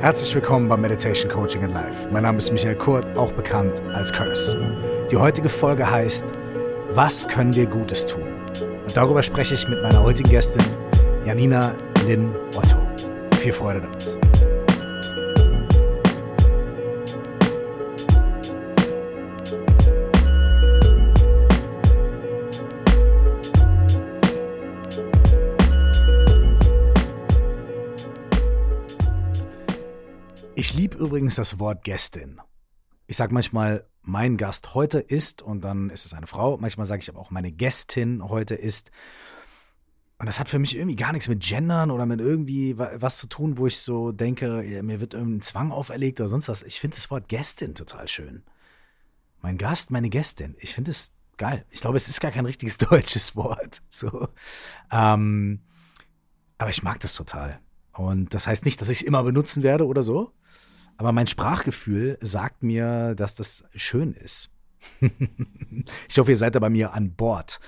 Herzlich willkommen beim Meditation Coaching in Life. Mein Name ist Michael Kurt, auch bekannt als Curse. Die heutige Folge heißt Was können wir Gutes tun? Und darüber spreche ich mit meiner heutigen Gästin Janina Lynn Otto. Viel Freude damit. Übrigens das Wort Gästin. Ich sage manchmal, mein Gast heute ist und dann ist es eine Frau. Manchmal sage ich aber auch, meine Gästin heute ist. Und das hat für mich irgendwie gar nichts mit Gendern oder mit irgendwie was zu tun, wo ich so denke, mir wird irgendein Zwang auferlegt oder sonst was. Ich finde das Wort Gästin total schön. Mein Gast, meine Gästin. Ich finde es geil. Ich glaube, es ist gar kein richtiges deutsches Wort. So. Ähm, aber ich mag das total. Und das heißt nicht, dass ich es immer benutzen werde oder so. Aber mein Sprachgefühl sagt mir, dass das schön ist. ich hoffe, ihr seid da bei mir an Bord.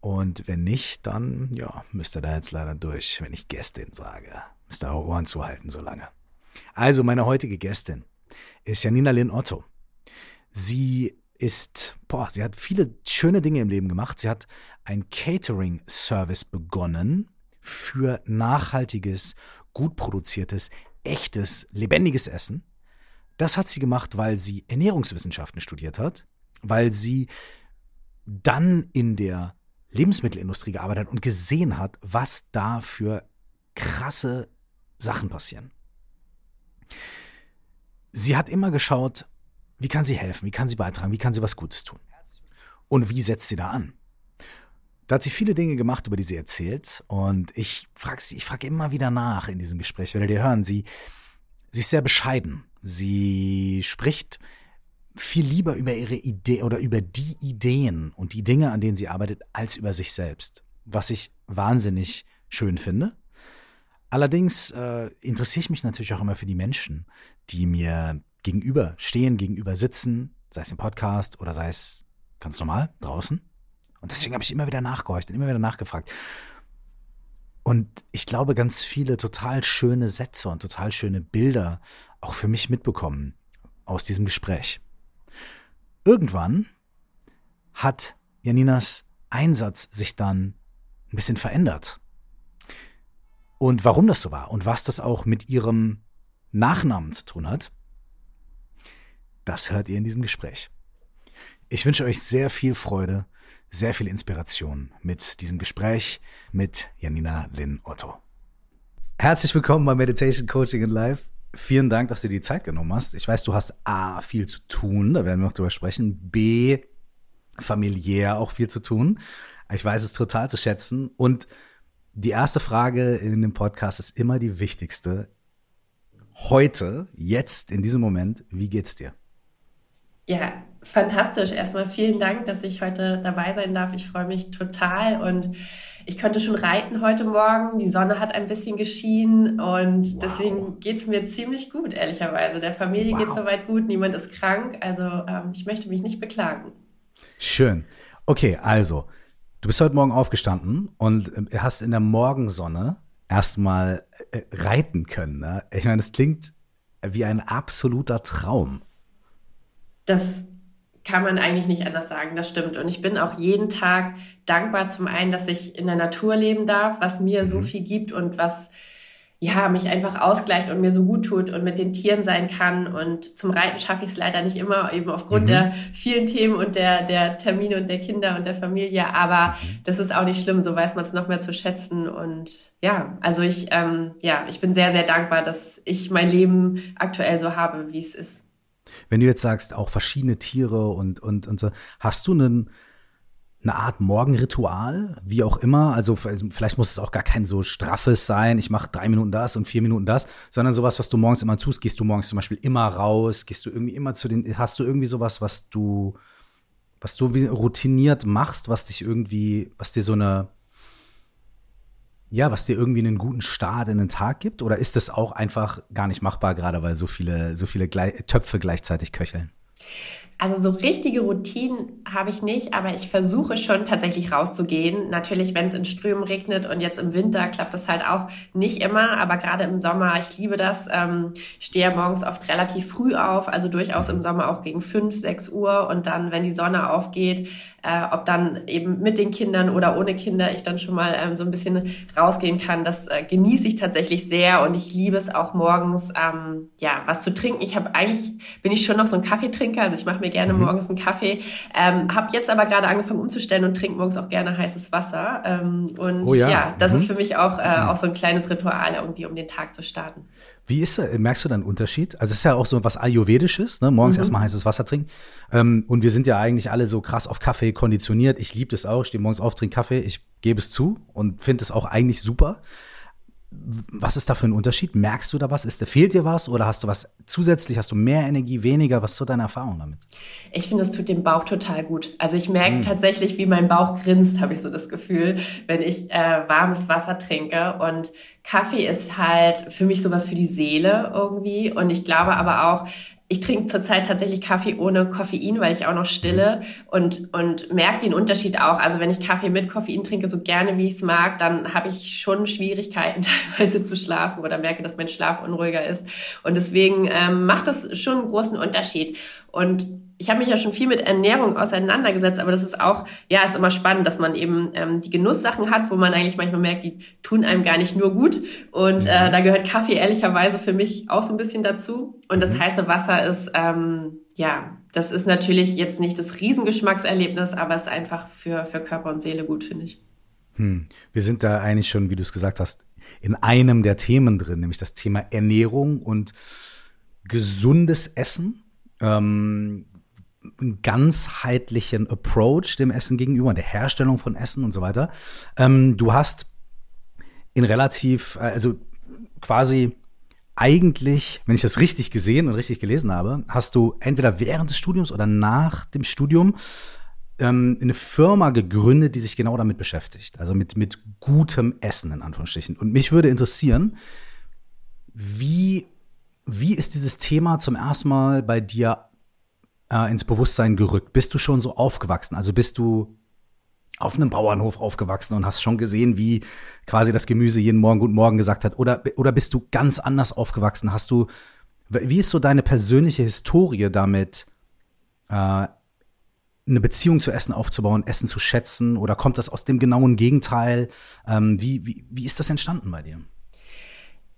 Und wenn nicht, dann ja, müsst ihr da jetzt leider durch, wenn ich Gästin sage. Müsst ihr eure Ohren zuhalten so lange. Also, meine heutige Gästin ist Janina Lynn Otto. Sie ist, boah, sie hat viele schöne Dinge im Leben gemacht. Sie hat ein Catering-Service begonnen für nachhaltiges, gut produziertes, echtes, lebendiges Essen. Das hat sie gemacht, weil sie Ernährungswissenschaften studiert hat, weil sie dann in der Lebensmittelindustrie gearbeitet hat und gesehen hat, was da für krasse Sachen passieren. Sie hat immer geschaut, wie kann sie helfen, wie kann sie beitragen, wie kann sie was Gutes tun. Und wie setzt sie da an? Da hat sie viele Dinge gemacht, über die sie erzählt. Und ich frage sie, ich frage immer wieder nach in diesem Gespräch, werdet ihr hören, sie, sie ist sehr bescheiden. Sie spricht viel lieber über ihre Idee oder über die Ideen und die Dinge, an denen sie arbeitet, als über sich selbst. Was ich wahnsinnig schön finde. Allerdings äh, interessiere ich mich natürlich auch immer für die Menschen, die mir gegenüber stehen, gegenüber sitzen, sei es im Podcast oder sei es ganz normal draußen. Und deswegen habe ich immer wieder nachgehorcht und immer wieder nachgefragt. Und ich glaube, ganz viele total schöne Sätze und total schöne Bilder auch für mich mitbekommen aus diesem Gespräch. Irgendwann hat Janinas Einsatz sich dann ein bisschen verändert. Und warum das so war und was das auch mit ihrem Nachnamen zu tun hat, das hört ihr in diesem Gespräch. Ich wünsche euch sehr viel Freude sehr viel Inspiration mit diesem Gespräch mit Janina Lynn Otto. Herzlich willkommen bei Meditation Coaching in Life. Vielen Dank, dass du dir die Zeit genommen hast. Ich weiß, du hast A, viel zu tun, da werden wir noch drüber sprechen. B, familiär auch viel zu tun. Ich weiß es total zu schätzen. Und die erste Frage in dem Podcast ist immer die wichtigste. Heute, jetzt, in diesem Moment, wie geht's dir? Ja, fantastisch. Erstmal vielen Dank, dass ich heute dabei sein darf. Ich freue mich total und ich konnte schon reiten heute Morgen. Die Sonne hat ein bisschen geschienen und wow. deswegen geht es mir ziemlich gut, ehrlicherweise. Der Familie wow. geht soweit gut, niemand ist krank. Also ähm, ich möchte mich nicht beklagen. Schön. Okay, also, du bist heute Morgen aufgestanden und äh, hast in der Morgensonne erstmal äh, reiten können. Ne? Ich meine, das klingt wie ein absoluter Traum das kann man eigentlich nicht anders sagen, das stimmt. Und ich bin auch jeden Tag dankbar zum einen, dass ich in der Natur leben darf, was mir so mhm. viel gibt und was ja, mich einfach ausgleicht und mir so gut tut und mit den Tieren sein kann. Und zum Reiten schaffe ich es leider nicht immer, eben aufgrund mhm. der vielen Themen und der, der Termine und der Kinder und der Familie. Aber mhm. das ist auch nicht schlimm, so weiß man es noch mehr zu schätzen. Und ja, also ich, ähm, ja, ich bin sehr, sehr dankbar, dass ich mein Leben aktuell so habe, wie es ist. Wenn du jetzt sagst, auch verschiedene Tiere und, und, und so, hast du einen, eine Art Morgenritual, wie auch immer. Also vielleicht muss es auch gar kein so straffes sein, ich mache drei Minuten das und vier Minuten das, sondern sowas, was du morgens immer tust. Gehst du morgens zum Beispiel immer raus? Gehst du irgendwie immer zu den, hast du irgendwie sowas, was du, was du routiniert machst, was dich irgendwie, was dir so eine, ja, was dir irgendwie einen guten Start in den Tag gibt? Oder ist das auch einfach gar nicht machbar, gerade weil so viele, so viele Gle Töpfe gleichzeitig köcheln? Also so richtige Routinen habe ich nicht, aber ich versuche schon tatsächlich rauszugehen. Natürlich, wenn es in Strömen regnet und jetzt im Winter klappt das halt auch nicht immer, aber gerade im Sommer, ich liebe das. Ähm, stehe morgens oft relativ früh auf, also durchaus im Sommer auch gegen fünf, sechs Uhr und dann, wenn die Sonne aufgeht, äh, ob dann eben mit den Kindern oder ohne Kinder ich dann schon mal ähm, so ein bisschen rausgehen kann, das äh, genieße ich tatsächlich sehr und ich liebe es auch morgens, ähm, ja, was zu trinken. Ich habe eigentlich, bin ich schon noch so ein Kaffeetrinker, also ich mache mir gerne mhm. morgens einen Kaffee. Ähm, habe jetzt aber gerade angefangen umzustellen und trinke morgens auch gerne heißes Wasser. Ähm, und oh ja. ja das mhm. ist für mich auch, äh, auch so ein kleines Ritual irgendwie, um den Tag zu starten. Wie ist das? Merkst du da einen Unterschied? Also es ist ja auch so was Ayurvedisches, ne? morgens mhm. erstmal heißes Wasser trinken. Ähm, und wir sind ja eigentlich alle so krass auf Kaffee konditioniert. Ich liebe das auch. Ich stehe morgens auf, trinke Kaffee. Ich gebe es zu und finde es auch eigentlich super. Was ist da für ein Unterschied? Merkst du da was? Ist, fehlt dir was oder hast du was zusätzlich? Hast du mehr Energie, weniger? Was ist so deine Erfahrung damit? Ich finde, es tut dem Bauch total gut. Also ich merke mm. tatsächlich, wie mein Bauch grinst, habe ich so das Gefühl, wenn ich äh, warmes Wasser trinke. Und Kaffee ist halt für mich sowas für die Seele irgendwie. Und ich glaube aber auch, ich trinke zurzeit tatsächlich Kaffee ohne Koffein, weil ich auch noch stille und, und merke den Unterschied auch. Also wenn ich Kaffee mit Koffein trinke, so gerne wie ich es mag, dann habe ich schon Schwierigkeiten teilweise zu schlafen oder merke, dass mein Schlaf unruhiger ist. Und deswegen ähm, macht das schon einen großen Unterschied. Und ich habe mich ja schon viel mit Ernährung auseinandergesetzt, aber das ist auch, ja, ist immer spannend, dass man eben ähm, die Genusssachen hat, wo man eigentlich manchmal merkt, die tun einem gar nicht nur gut. Und äh, da gehört Kaffee ehrlicherweise für mich auch so ein bisschen dazu. Und das mhm. heiße Wasser ist, ähm, ja, das ist natürlich jetzt nicht das Riesengeschmackserlebnis, aber es ist einfach für, für Körper und Seele gut, finde ich. Hm. Wir sind da eigentlich schon, wie du es gesagt hast, in einem der Themen drin, nämlich das Thema Ernährung und gesundes Essen. Ähm, einen ganzheitlichen Approach dem Essen gegenüber, der Herstellung von Essen und so weiter. Ähm, du hast in relativ, äh, also quasi eigentlich, wenn ich das richtig gesehen und richtig gelesen habe, hast du entweder während des Studiums oder nach dem Studium ähm, eine Firma gegründet, die sich genau damit beschäftigt. Also mit, mit gutem Essen in Anführungsstrichen. Und mich würde interessieren, wie, wie ist dieses Thema zum ersten Mal bei dir äh, ins Bewusstsein gerückt? Bist du schon so aufgewachsen? Also bist du auf einem Bauernhof aufgewachsen und hast schon gesehen, wie quasi das Gemüse jeden Morgen Guten Morgen gesagt hat? Oder, oder bist du ganz anders aufgewachsen? Hast du, wie ist so deine persönliche Historie damit, äh, eine Beziehung zu Essen aufzubauen, Essen zu schätzen? Oder kommt das aus dem genauen Gegenteil? Ähm, wie, wie, wie ist das entstanden bei dir?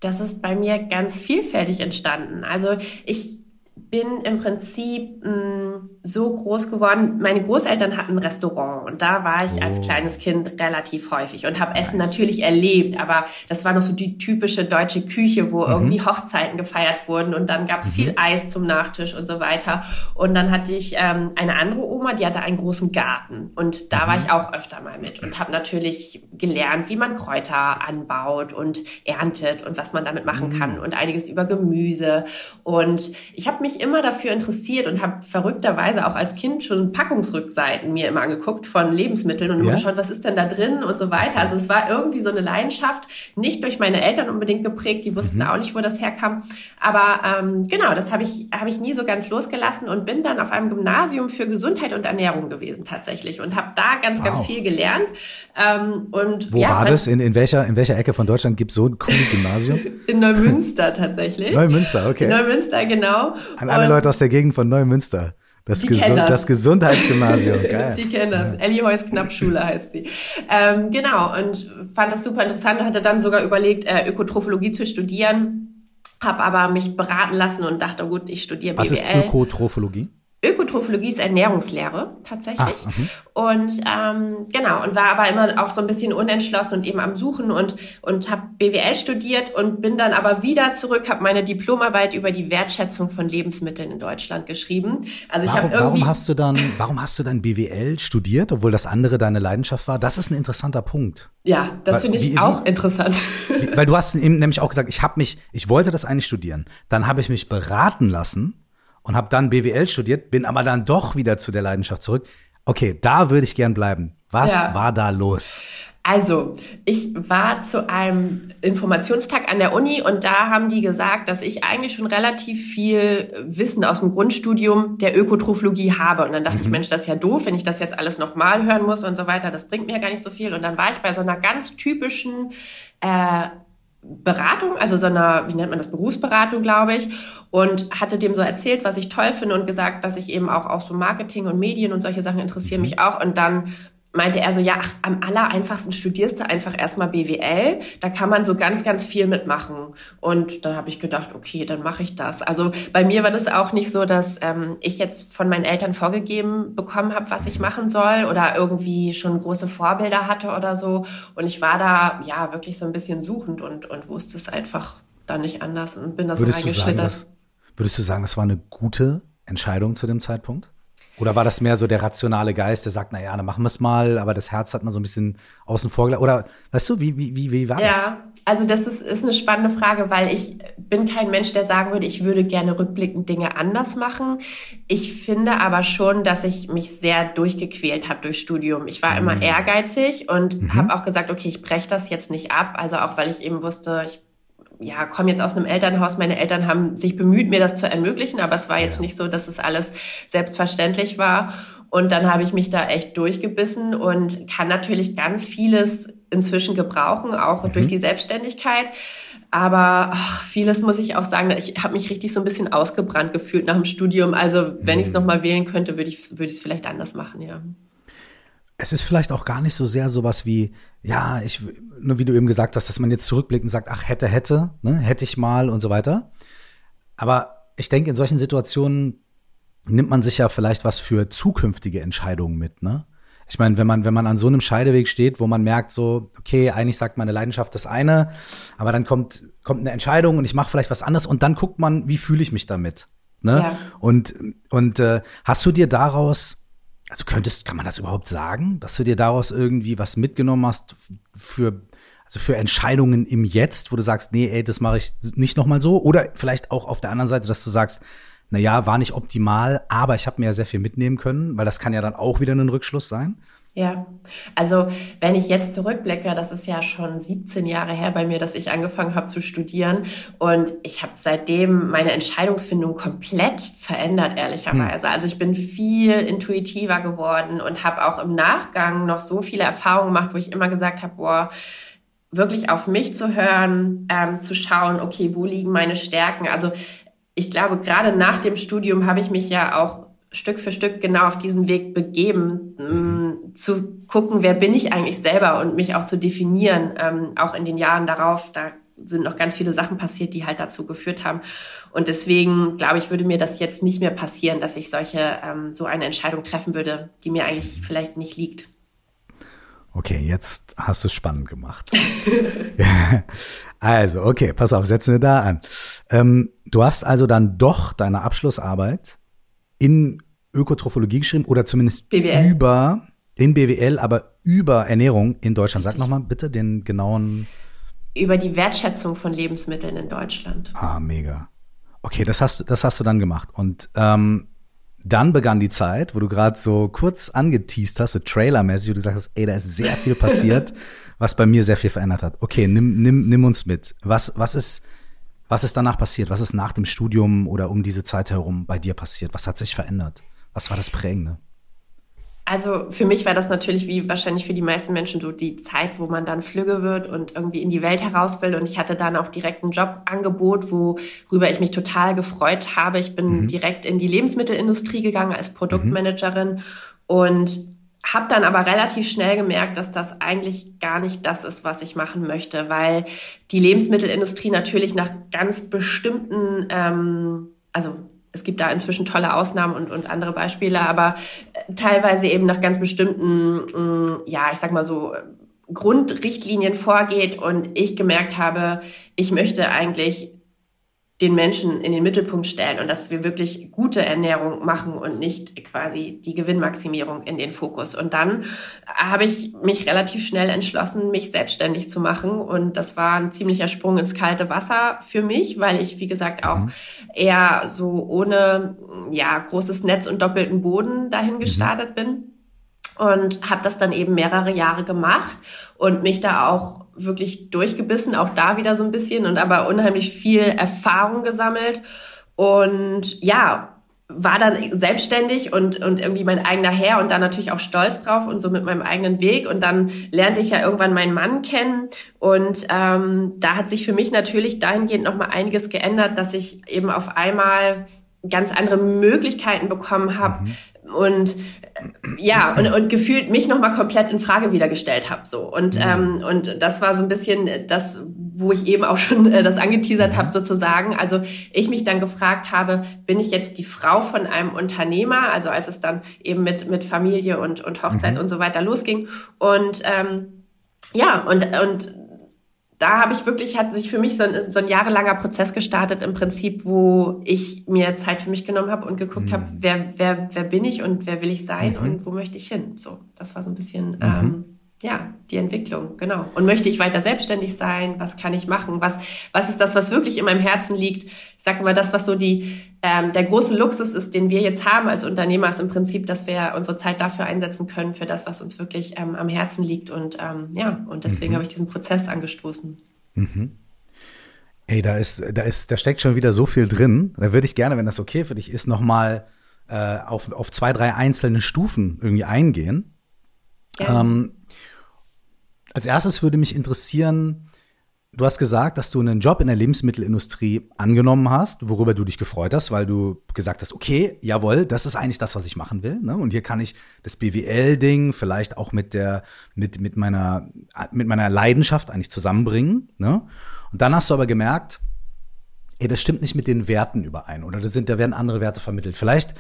Das ist bei mir ganz vielfältig entstanden. Also ich bin im Prinzip mh, mm, so groß geworden. Meine Großeltern hatten ein Restaurant und da war ich oh. als kleines Kind relativ häufig und habe nice. Essen natürlich erlebt, aber das war noch so die typische deutsche Küche, wo mhm. irgendwie Hochzeiten gefeiert wurden und dann gab's mhm. viel Eis zum Nachtisch und so weiter. Und dann hatte ich ähm, eine andere Oma, die hatte einen großen Garten und da mhm. war ich auch öfter mal mit und habe natürlich gelernt, wie man Kräuter anbaut und erntet und was man damit machen kann mhm. und einiges über Gemüse. Und ich habe mich immer dafür interessiert und habe verrückterweise auch als Kind schon Packungsrückseiten mir immer angeguckt von Lebensmitteln und ja? geschaut, was ist denn da drin und so weiter. Also es war irgendwie so eine Leidenschaft, nicht durch meine Eltern unbedingt geprägt, die wussten mhm. auch nicht, wo das herkam. Aber ähm, genau, das habe ich, hab ich nie so ganz losgelassen und bin dann auf einem Gymnasium für Gesundheit und Ernährung gewesen tatsächlich und habe da ganz, wow. ganz viel gelernt. Ähm, und, wo ja, war das? In, in, welcher, in welcher Ecke von Deutschland gibt es so ein cooles Gymnasium? in Neumünster tatsächlich. Neumünster, okay. In Neumünster, genau. An alle Leute aus der Gegend von Neumünster. Das, Gesund, das. das Gesundheitsgymnasium, geil. die kennen das. Ja. Ellie Heuss Knappschule heißt sie. Ähm, genau, und fand das super interessant. Hatte dann sogar überlegt, äh, Ökotrophologie zu studieren. Habe aber mich beraten lassen und dachte, oh gut, ich studiere BWL. Was ist Ökotrophologie? Ökotrophologie ist Ernährungslehre tatsächlich. Ah, und ähm, genau, und war aber immer auch so ein bisschen unentschlossen und eben am Suchen und, und habe BWL studiert und bin dann aber wieder zurück, habe meine Diplomarbeit über die Wertschätzung von Lebensmitteln in Deutschland geschrieben. Also ich habe irgendwie. Warum hast du dann, warum hast du dann BWL studiert, obwohl das andere deine Leidenschaft war? Das ist ein interessanter Punkt. Ja, das finde ich wie, auch wie, interessant. Wie, weil du hast eben nämlich auch gesagt, ich habe mich, ich wollte das eigentlich studieren. Dann habe ich mich beraten lassen und habe dann BWL studiert, bin aber dann doch wieder zu der Leidenschaft zurück. Okay, da würde ich gern bleiben. Was ja. war da los? Also, ich war zu einem Informationstag an der Uni und da haben die gesagt, dass ich eigentlich schon relativ viel Wissen aus dem Grundstudium der Ökotrophologie habe. Und dann dachte mhm. ich, Mensch, das ist ja doof, wenn ich das jetzt alles nochmal hören muss und so weiter. Das bringt mir ja gar nicht so viel. Und dann war ich bei so einer ganz typischen äh, Beratung, also so einer, wie nennt man das, Berufsberatung, glaube ich, und hatte dem so erzählt, was ich toll finde und gesagt, dass ich eben auch, auch so Marketing und Medien und solche Sachen interessieren mich auch. Und dann meinte er so, ja, ach, am aller einfachsten studierst du einfach erstmal BWL, da kann man so ganz, ganz viel mitmachen. Und da habe ich gedacht, okay, dann mache ich das. Also bei mir war das auch nicht so, dass ähm, ich jetzt von meinen Eltern vorgegeben bekommen habe, was ich machen soll oder irgendwie schon große Vorbilder hatte oder so. Und ich war da ja wirklich so ein bisschen suchend und, und wusste es einfach dann nicht anders und bin da so reingeschlittert. Würdest du sagen, das war eine gute Entscheidung zu dem Zeitpunkt? Oder war das mehr so der rationale Geist, der sagt, na ja, dann machen wir es mal, aber das Herz hat man so ein bisschen außen vor gelassen? Oder weißt du, wie, wie, wie, wie war ja, das? Ja, also das ist, ist eine spannende Frage, weil ich bin kein Mensch, der sagen würde, ich würde gerne rückblickend Dinge anders machen. Ich finde aber schon, dass ich mich sehr durchgequält habe durch Studium. Ich war mhm. immer ehrgeizig und mhm. habe auch gesagt, okay, ich breche das jetzt nicht ab. Also auch, weil ich eben wusste, ich ja, komme jetzt aus einem Elternhaus. Meine Eltern haben sich bemüht, mir das zu ermöglichen, aber es war jetzt ja. nicht so, dass es alles selbstverständlich war. Und dann habe ich mich da echt durchgebissen und kann natürlich ganz vieles inzwischen gebrauchen, auch mhm. durch die Selbstständigkeit. Aber ach, vieles muss ich auch sagen, ich habe mich richtig so ein bisschen ausgebrannt gefühlt nach dem Studium. Also wenn mhm. ich es nochmal wählen könnte, würde ich es vielleicht anders machen, ja es ist vielleicht auch gar nicht so sehr sowas wie, ja, ich, nur wie du eben gesagt hast, dass man jetzt zurückblickt und sagt, ach, hätte, hätte, ne, hätte ich mal und so weiter. Aber ich denke, in solchen Situationen nimmt man sich ja vielleicht was für zukünftige Entscheidungen mit, ne? Ich meine, wenn man, wenn man an so einem Scheideweg steht, wo man merkt, so, okay, eigentlich sagt meine Leidenschaft das eine, aber dann kommt, kommt eine Entscheidung und ich mache vielleicht was anderes und dann guckt man, wie fühle ich mich damit. Ne? Ja. Und, und äh, hast du dir daraus also könntest, kann man das überhaupt sagen, dass du dir daraus irgendwie was mitgenommen hast für, also für Entscheidungen im Jetzt, wo du sagst, nee, ey, das mache ich nicht nochmal so? Oder vielleicht auch auf der anderen Seite, dass du sagst, na ja, war nicht optimal, aber ich habe mir ja sehr viel mitnehmen können, weil das kann ja dann auch wieder ein Rückschluss sein. Ja, also wenn ich jetzt zurückblicke, das ist ja schon 17 Jahre her bei mir, dass ich angefangen habe zu studieren und ich habe seitdem meine Entscheidungsfindung komplett verändert, ehrlicherweise. Hm. Also ich bin viel intuitiver geworden und habe auch im Nachgang noch so viele Erfahrungen gemacht, wo ich immer gesagt habe, boah, wirklich auf mich zu hören, ähm, zu schauen, okay, wo liegen meine Stärken? Also ich glaube, gerade nach dem Studium habe ich mich ja auch Stück für Stück genau auf diesen Weg begeben, ähm, zu gucken, wer bin ich eigentlich selber und mich auch zu definieren, ähm, auch in den Jahren darauf. Da sind noch ganz viele Sachen passiert, die halt dazu geführt haben. Und deswegen glaube ich, würde mir das jetzt nicht mehr passieren, dass ich solche ähm, so eine Entscheidung treffen würde, die mir eigentlich vielleicht nicht liegt. Okay, jetzt hast du es spannend gemacht. also, okay, pass auf, setzen wir da an. Ähm, du hast also dann doch deine Abschlussarbeit in Ökotrophologie geschrieben oder zumindest BWL. über, in BWL, aber über Ernährung in Deutschland. Sag nochmal bitte den genauen. Über die Wertschätzung von Lebensmitteln in Deutschland. Ah, mega. Okay, das hast, du, das hast du dann gemacht. Und ähm, dann begann die Zeit, wo du gerade so kurz angeteased hast, so trailermäßig, wo du gesagt hast, ey, da ist sehr viel passiert, was bei mir sehr viel verändert hat. Okay, nimm, nimm, nimm uns mit. Was, was ist, was ist danach passiert? Was ist nach dem Studium oder um diese Zeit herum bei dir passiert? Was hat sich verändert? Was war das Prägende? Also für mich war das natürlich wie wahrscheinlich für die meisten Menschen so die Zeit, wo man dann flügge wird und irgendwie in die Welt heraus will. Und ich hatte dann auch direkt ein Jobangebot, worüber ich mich total gefreut habe. Ich bin mhm. direkt in die Lebensmittelindustrie gegangen als Produktmanagerin mhm. und habe dann aber relativ schnell gemerkt, dass das eigentlich gar nicht das ist, was ich machen möchte, weil die Lebensmittelindustrie natürlich nach ganz bestimmten, ähm, also es gibt da inzwischen tolle Ausnahmen und, und andere Beispiele, aber äh, teilweise eben nach ganz bestimmten, mh, ja, ich sag mal so, Grundrichtlinien vorgeht und ich gemerkt habe, ich möchte eigentlich den Menschen in den Mittelpunkt stellen und dass wir wirklich gute Ernährung machen und nicht quasi die Gewinnmaximierung in den Fokus. Und dann habe ich mich relativ schnell entschlossen, mich selbstständig zu machen. Und das war ein ziemlicher Sprung ins kalte Wasser für mich, weil ich, wie gesagt, auch mhm. eher so ohne ja, großes Netz und doppelten Boden dahin mhm. gestartet bin. Und habe das dann eben mehrere Jahre gemacht und mich da auch wirklich durchgebissen, auch da wieder so ein bisschen und aber unheimlich viel Erfahrung gesammelt und ja, war dann selbstständig und, und irgendwie mein eigener Herr und dann natürlich auch stolz drauf und so mit meinem eigenen Weg. Und dann lernte ich ja irgendwann meinen Mann kennen. Und ähm, da hat sich für mich natürlich dahingehend nochmal einiges geändert, dass ich eben auf einmal ganz andere Möglichkeiten bekommen habe, mhm und ja und, und gefühlt mich noch mal komplett in Frage wieder gestellt habe so und mhm. ähm, und das war so ein bisschen das wo ich eben auch schon äh, das angeteasert mhm. habe sozusagen also ich mich dann gefragt habe bin ich jetzt die Frau von einem Unternehmer also als es dann eben mit mit Familie und und Hochzeit mhm. und so weiter losging und ähm, ja und und da habe ich wirklich, hat sich für mich so ein, so ein jahrelanger Prozess gestartet im Prinzip, wo ich mir Zeit für mich genommen habe und geguckt mhm. habe, wer, wer, wer bin ich und wer will ich sein mhm. und wo möchte ich hin. So, das war so ein bisschen mhm. ähm, ja, die Entwicklung, genau. Und möchte ich weiter selbstständig sein? Was kann ich machen? Was, was ist das, was wirklich in meinem Herzen liegt? Ich sage immer, das, was so die, ähm, der große Luxus ist, den wir jetzt haben als Unternehmer, ist im Prinzip, dass wir unsere Zeit dafür einsetzen können, für das, was uns wirklich ähm, am Herzen liegt. Und ähm, ja, und deswegen mhm. habe ich diesen Prozess angestoßen. Mhm. Ey, da ist, da ist, da steckt schon wieder so viel drin. Da würde ich gerne, wenn das okay für dich ist, nochmal äh, auf, auf zwei, drei einzelne Stufen irgendwie eingehen. Ja. Ähm, als erstes würde mich interessieren, du hast gesagt, dass du einen Job in der Lebensmittelindustrie angenommen hast, worüber du dich gefreut hast, weil du gesagt hast, okay, jawohl, das ist eigentlich das, was ich machen will. Ne? Und hier kann ich das BWL-Ding vielleicht auch mit der, mit, mit meiner, mit meiner Leidenschaft eigentlich zusammenbringen. Ne? Und dann hast du aber gemerkt, ey, das stimmt nicht mit den Werten überein oder da sind, da werden andere Werte vermittelt. Vielleicht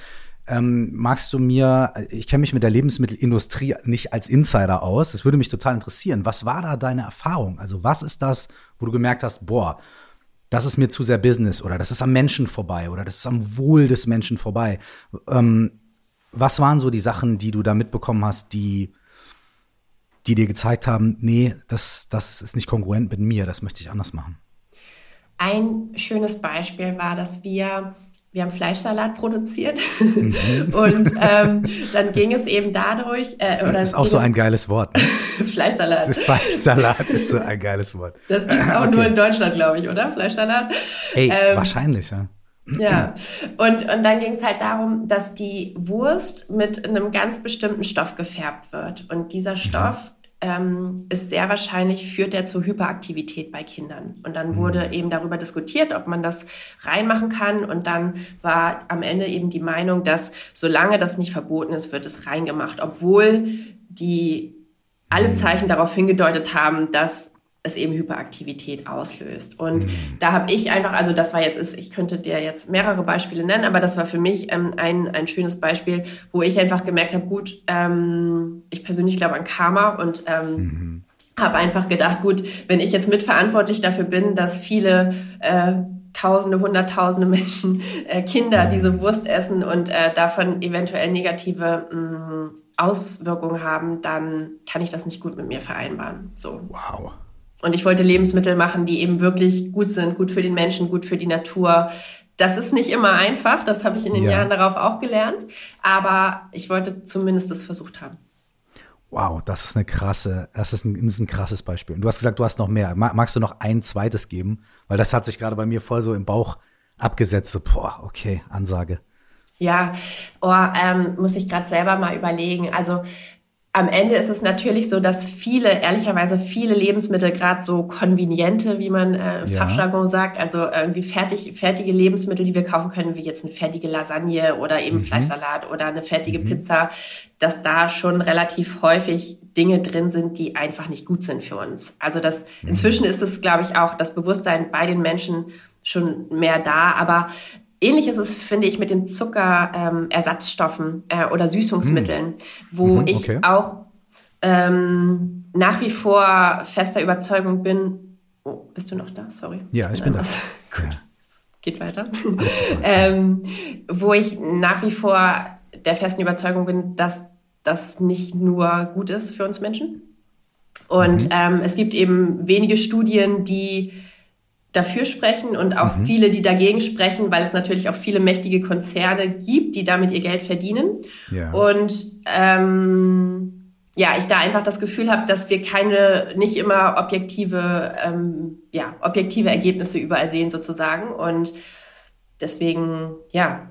ähm, magst du mir, ich kenne mich mit der Lebensmittelindustrie nicht als Insider aus, das würde mich total interessieren. Was war da deine Erfahrung? Also was ist das, wo du gemerkt hast, boah, das ist mir zu sehr Business oder das ist am Menschen vorbei oder das ist am Wohl des Menschen vorbei. Ähm, was waren so die Sachen, die du da mitbekommen hast, die, die dir gezeigt haben, nee, das, das ist nicht kongruent mit mir, das möchte ich anders machen? Ein schönes Beispiel war, dass wir wir haben Fleischsalat produziert mhm. und ähm, dann ging es eben dadurch. Äh, oder das ist auch so ein geiles Wort. Ne? Fleischsalat. Fleischsalat ist so ein geiles Wort. Das gibt es auch okay. nur in Deutschland, glaube ich, oder? Fleischsalat. Ey, ähm, wahrscheinlich, ja. Ja, und, und dann ging es halt darum, dass die Wurst mit einem ganz bestimmten Stoff gefärbt wird. Und dieser mhm. Stoff ähm, ist sehr wahrscheinlich, führt er zur Hyperaktivität bei Kindern. Und dann wurde mhm. eben darüber diskutiert, ob man das reinmachen kann. Und dann war am Ende eben die Meinung, dass solange das nicht verboten ist, wird es reingemacht, obwohl die alle mhm. Zeichen darauf hingedeutet haben, dass es eben Hyperaktivität auslöst. Und mhm. da habe ich einfach, also das war jetzt, ich könnte dir jetzt mehrere Beispiele nennen, aber das war für mich ähm, ein, ein schönes Beispiel, wo ich einfach gemerkt habe, gut, ähm, ich persönlich glaube an Karma und ähm, mhm. habe einfach gedacht, gut, wenn ich jetzt mitverantwortlich dafür bin, dass viele äh, Tausende, Hunderttausende Menschen, äh, Kinder mhm. diese Wurst essen und äh, davon eventuell negative mh, mm, Auswirkungen haben, dann kann ich das nicht gut mit mir vereinbaren. So. Wow. Und ich wollte Lebensmittel machen, die eben wirklich gut sind, gut für den Menschen, gut für die Natur. Das ist nicht immer einfach, das habe ich in den ja. Jahren darauf auch gelernt, aber ich wollte zumindest das versucht haben. Wow, das ist eine krasse, das ist ein, das ist ein krasses Beispiel. Und du hast gesagt, du hast noch mehr. Magst du noch ein zweites geben? Weil das hat sich gerade bei mir voll so im Bauch abgesetzt. So, boah, okay, Ansage. Ja, oh, ähm, muss ich gerade selber mal überlegen. Also am Ende ist es natürlich so, dass viele, ehrlicherweise viele Lebensmittel, gerade so konveniente, wie man äh, im ja. Fachjargon sagt, also irgendwie fertig, fertige Lebensmittel, die wir kaufen können, wie jetzt eine fertige Lasagne oder eben mhm. Fleischsalat oder eine fertige mhm. Pizza, dass da schon relativ häufig Dinge drin sind, die einfach nicht gut sind für uns. Also das, mhm. inzwischen ist es, glaube ich, auch das Bewusstsein bei den Menschen schon mehr da, aber Ähnlich ist es, finde ich, mit den Zuckerersatzstoffen ähm, äh, oder Süßungsmitteln, mm. wo mhm, ich okay. auch ähm, nach wie vor fester Überzeugung bin. Oh, bist du noch da? Sorry. Ja, ich bin da. Ja. Geht weiter. ähm, wo ich nach wie vor der festen Überzeugung bin, dass das nicht nur gut ist für uns Menschen. Und mhm. ähm, es gibt eben wenige Studien, die dafür sprechen und auch mhm. viele, die dagegen sprechen, weil es natürlich auch viele mächtige Konzerne gibt, die damit ihr Geld verdienen. Ja. Und ähm, ja, ich da einfach das Gefühl habe, dass wir keine, nicht immer objektive, ähm, ja, objektive Ergebnisse überall sehen sozusagen. Und deswegen, ja,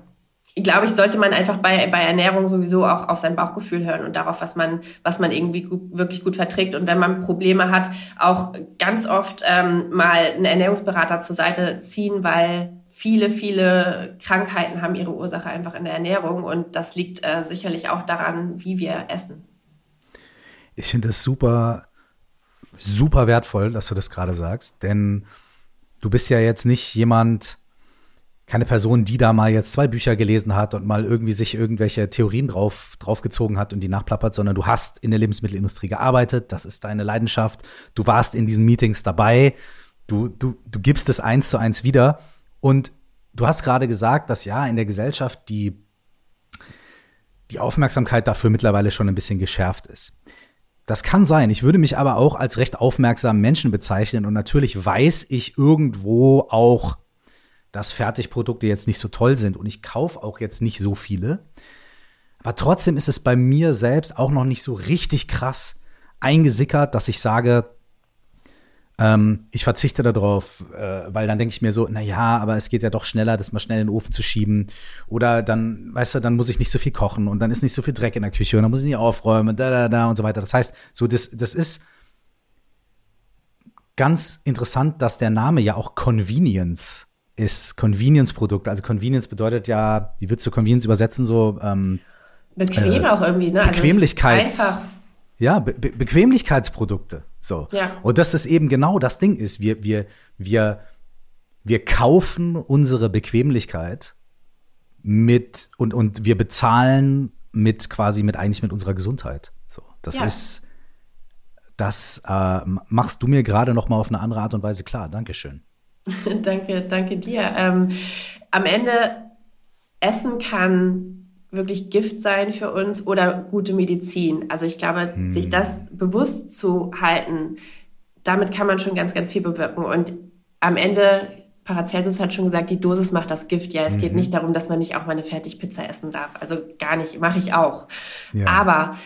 glaube ich, sollte man einfach bei, bei Ernährung sowieso auch auf sein Bauchgefühl hören und darauf, was man, was man irgendwie gut, wirklich gut verträgt. Und wenn man Probleme hat, auch ganz oft ähm, mal einen Ernährungsberater zur Seite ziehen, weil viele, viele Krankheiten haben ihre Ursache einfach in der Ernährung und das liegt äh, sicherlich auch daran, wie wir essen. Ich finde es super, super wertvoll, dass du das gerade sagst, denn du bist ja jetzt nicht jemand, keine Person, die da mal jetzt zwei Bücher gelesen hat und mal irgendwie sich irgendwelche Theorien drauf, draufgezogen hat und die nachplappert, sondern du hast in der Lebensmittelindustrie gearbeitet, das ist deine Leidenschaft, du warst in diesen Meetings dabei, du, du, du gibst es eins zu eins wieder und du hast gerade gesagt, dass ja in der Gesellschaft die, die Aufmerksamkeit dafür mittlerweile schon ein bisschen geschärft ist. Das kann sein. Ich würde mich aber auch als recht aufmerksamen Menschen bezeichnen und natürlich weiß ich irgendwo auch, dass Fertigprodukte jetzt nicht so toll sind und ich kaufe auch jetzt nicht so viele. Aber trotzdem ist es bei mir selbst auch noch nicht so richtig krass eingesickert, dass ich sage, ähm, ich verzichte darauf, äh, weil dann denke ich mir so, na ja, aber es geht ja doch schneller, das mal schnell in den Ofen zu schieben. Oder dann, weißt du, dann muss ich nicht so viel kochen und dann ist nicht so viel Dreck in der Küche und dann muss ich nicht aufräumen, da, da, da und so weiter. Das heißt, so das, das ist ganz interessant, dass der Name ja auch Convenience ist Convenience-Produkt. Also Convenience bedeutet ja, wie würdest du Convenience übersetzen? So ähm, bequem äh, auch irgendwie, ne? Also Bequemlichkeits. Also ja, Be Be Bequemlichkeitsprodukte. So. Ja. Und dass das eben genau das Ding ist. Wir, wir, wir, wir kaufen unsere Bequemlichkeit mit und, und wir bezahlen mit quasi mit eigentlich mit unserer Gesundheit. So. Das ja. ist, das äh, machst du mir gerade noch mal auf eine andere Art und Weise klar. Dankeschön. danke, danke dir. Ähm, am Ende, Essen kann wirklich Gift sein für uns oder gute Medizin. Also ich glaube, hm. sich das bewusst zu halten, damit kann man schon ganz, ganz viel bewirken. Und am Ende, Paracelsus hat schon gesagt, die Dosis macht das Gift. Ja, es mhm. geht nicht darum, dass man nicht auch mal eine Fertigpizza essen darf. Also gar nicht, mache ich auch. Ja. Aber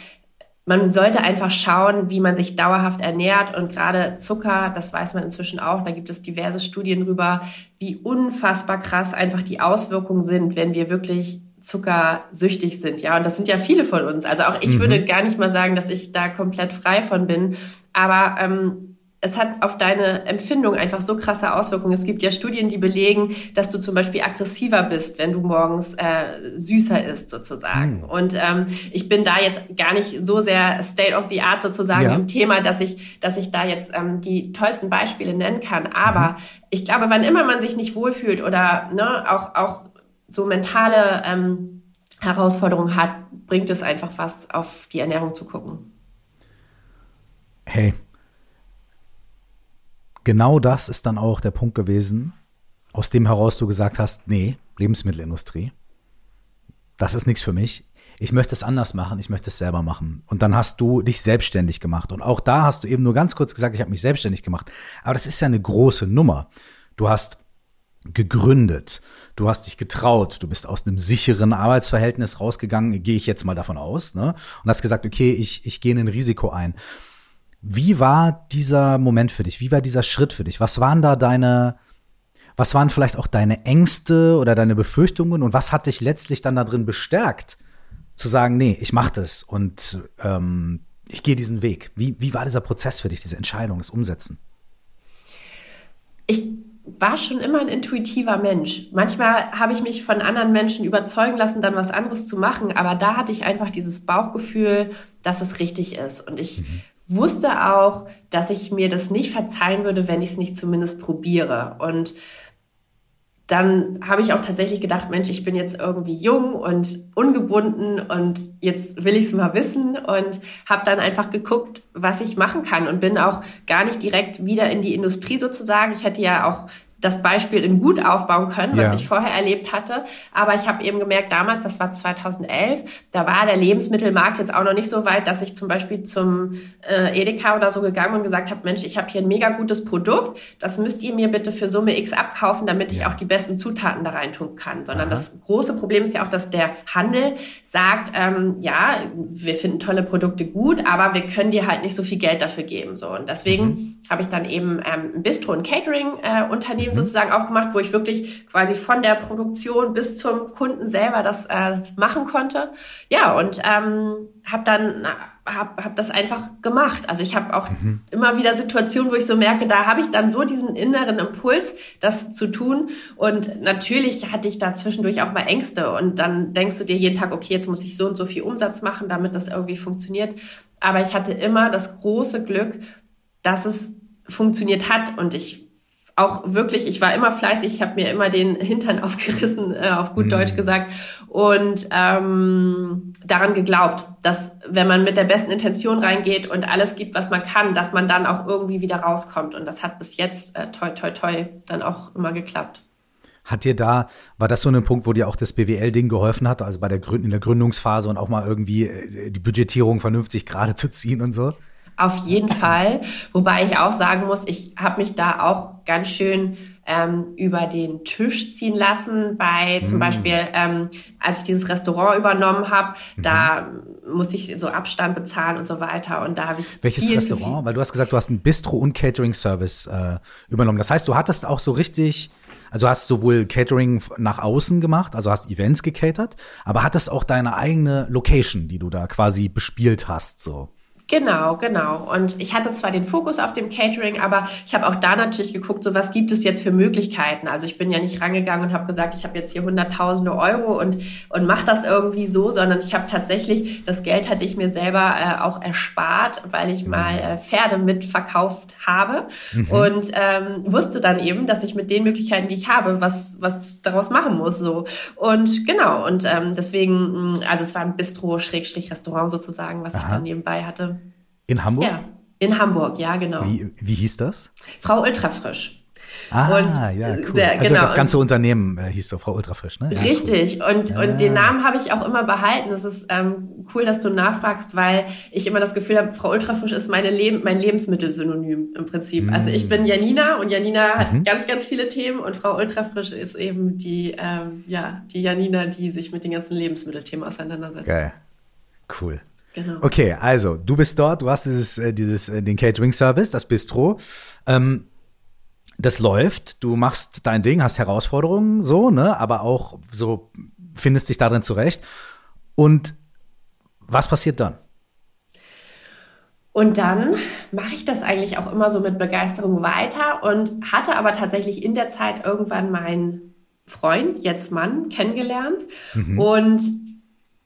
man sollte einfach schauen, wie man sich dauerhaft ernährt und gerade Zucker, das weiß man inzwischen auch, da gibt es diverse Studien drüber, wie unfassbar krass einfach die Auswirkungen sind, wenn wir wirklich zuckersüchtig sind, ja, und das sind ja viele von uns. Also auch ich mhm. würde gar nicht mal sagen, dass ich da komplett frei von bin, aber ähm, es hat auf deine Empfindung einfach so krasse Auswirkungen. Es gibt ja Studien, die belegen, dass du zum Beispiel aggressiver bist, wenn du morgens äh, süßer isst sozusagen. Mhm. Und ähm, ich bin da jetzt gar nicht so sehr State of the Art sozusagen ja. im Thema, dass ich, dass ich da jetzt ähm, die tollsten Beispiele nennen kann. Aber mhm. ich glaube, wann immer man sich nicht wohlfühlt oder ne, auch auch so mentale ähm, Herausforderungen hat, bringt es einfach was, auf die Ernährung zu gucken. Hey, genau das ist dann auch der Punkt gewesen, aus dem heraus du gesagt hast, nee, Lebensmittelindustrie, das ist nichts für mich. Ich möchte es anders machen, ich möchte es selber machen. Und dann hast du dich selbstständig gemacht. Und auch da hast du eben nur ganz kurz gesagt, ich habe mich selbstständig gemacht. Aber das ist ja eine große Nummer. Du hast gegründet, du hast dich getraut, du bist aus einem sicheren Arbeitsverhältnis rausgegangen, gehe ich jetzt mal davon aus, ne? Und hast gesagt, okay, ich, ich gehe in ein Risiko ein. Wie war dieser Moment für dich? Wie war dieser Schritt für dich? Was waren da deine, was waren vielleicht auch deine Ängste oder deine Befürchtungen und was hat dich letztlich dann da drin bestärkt, zu sagen, nee, ich mach das und ähm, ich gehe diesen Weg? Wie, wie war dieser Prozess für dich, diese Entscheidung, das Umsetzen? Ich war schon immer ein intuitiver Mensch. Manchmal habe ich mich von anderen Menschen überzeugen lassen, dann was anderes zu machen, aber da hatte ich einfach dieses Bauchgefühl, dass es richtig ist. Und ich mhm wusste auch, dass ich mir das nicht verzeihen würde, wenn ich es nicht zumindest probiere. Und dann habe ich auch tatsächlich gedacht, Mensch, ich bin jetzt irgendwie jung und ungebunden und jetzt will ich es mal wissen und habe dann einfach geguckt, was ich machen kann und bin auch gar nicht direkt wieder in die Industrie sozusagen. Ich hätte ja auch das Beispiel in gut aufbauen können, was ja. ich vorher erlebt hatte. Aber ich habe eben gemerkt, damals, das war 2011, da war der Lebensmittelmarkt jetzt auch noch nicht so weit, dass ich zum Beispiel zum äh, Edeka oder so gegangen und gesagt habe, Mensch, ich habe hier ein mega gutes Produkt, das müsst ihr mir bitte für Summe X abkaufen, damit ich ja. auch die besten Zutaten da rein tun kann. Sondern Aha. das große Problem ist ja auch, dass der Handel sagt, ähm, ja, wir finden tolle Produkte gut, aber wir können dir halt nicht so viel Geld dafür geben. So. Und deswegen mhm. habe ich dann eben ähm, ein Bistro- und Catering-Unternehmen äh, mhm. sozusagen aufgemacht, wo ich wirklich quasi von der Produktion bis zum Kunden selber das äh, machen konnte. Ja, und ähm, habe dann habe hab das einfach gemacht. Also ich habe auch mhm. immer wieder Situationen, wo ich so merke, da habe ich dann so diesen inneren Impuls, das zu tun. Und natürlich hatte ich da zwischendurch auch mal Ängste. Und dann denkst du dir jeden Tag, okay, jetzt muss ich so und so viel Umsatz machen, damit das irgendwie funktioniert. Aber ich hatte immer das große Glück, dass es funktioniert hat. Und ich auch wirklich, ich war immer fleißig, ich habe mir immer den Hintern aufgerissen, äh, auf gut mhm. Deutsch gesagt, und ähm, daran geglaubt, dass wenn man mit der besten Intention reingeht und alles gibt, was man kann, dass man dann auch irgendwie wieder rauskommt. Und das hat bis jetzt äh, toi toi toi dann auch immer geklappt. Hat dir da, war das so ein Punkt, wo dir auch das BWL-Ding geholfen hat, also bei der Gründ in der Gründungsphase und auch mal irgendwie äh, die Budgetierung vernünftig gerade zu ziehen und so? Auf jeden Fall. Wobei ich auch sagen muss, ich habe mich da auch ganz schön ähm, über den Tisch ziehen lassen. Bei zum mm. Beispiel, ähm, als ich dieses Restaurant übernommen habe, mhm. da musste ich so Abstand bezahlen und so weiter. Und da habe ich. Welches Restaurant? Weil du hast gesagt, du hast einen Bistro- und Catering-Service äh, übernommen. Das heißt, du hattest auch so richtig. Also hast sowohl Catering nach außen gemacht, also hast Events gecatert, aber hattest auch deine eigene Location, die du da quasi bespielt hast, so. Genau, genau. Und ich hatte zwar den Fokus auf dem Catering, aber ich habe auch da natürlich geguckt, so was gibt es jetzt für Möglichkeiten. Also ich bin ja nicht rangegangen und habe gesagt, ich habe jetzt hier hunderttausende Euro und und mache das irgendwie so, sondern ich habe tatsächlich das Geld hatte ich mir selber äh, auch erspart, weil ich mal äh, Pferde mitverkauft habe mhm. und ähm, wusste dann eben, dass ich mit den Möglichkeiten, die ich habe, was was daraus machen muss so. Und genau und ähm, deswegen, mm, also es war ein Bistro-Restaurant sozusagen, was Aha. ich dann nebenbei hatte. In Hamburg? Ja, in Hamburg, ja, genau. Wie, wie hieß das? Frau Ultrafrisch. Ah, und ja, cool. Sehr, also genau. das ganze Unternehmen äh, hieß so Frau Ultrafrisch, ne? Ja, richtig. Cool. Und, ah. und den Namen habe ich auch immer behalten. Es ist ähm, cool, dass du nachfragst, weil ich immer das Gefühl habe, Frau Ultrafrisch ist meine Leb mein Lebensmittelsynonym im Prinzip. Mm. Also ich bin Janina und Janina hat mhm. ganz, ganz viele Themen und Frau Ultrafrisch ist eben die, ähm, ja, die Janina, die sich mit den ganzen Lebensmittelthemen auseinandersetzt. Geil. Cool. Genau. Okay, also du bist dort, du hast dieses, äh, dieses, äh, den Catering-Service, das Bistro. Ähm, das läuft, du machst dein Ding, hast Herausforderungen, so, ne, aber auch so findest dich darin zurecht. Und was passiert dann? Und dann mache ich das eigentlich auch immer so mit Begeisterung weiter und hatte aber tatsächlich in der Zeit irgendwann meinen Freund, jetzt Mann, kennengelernt. Mhm. Und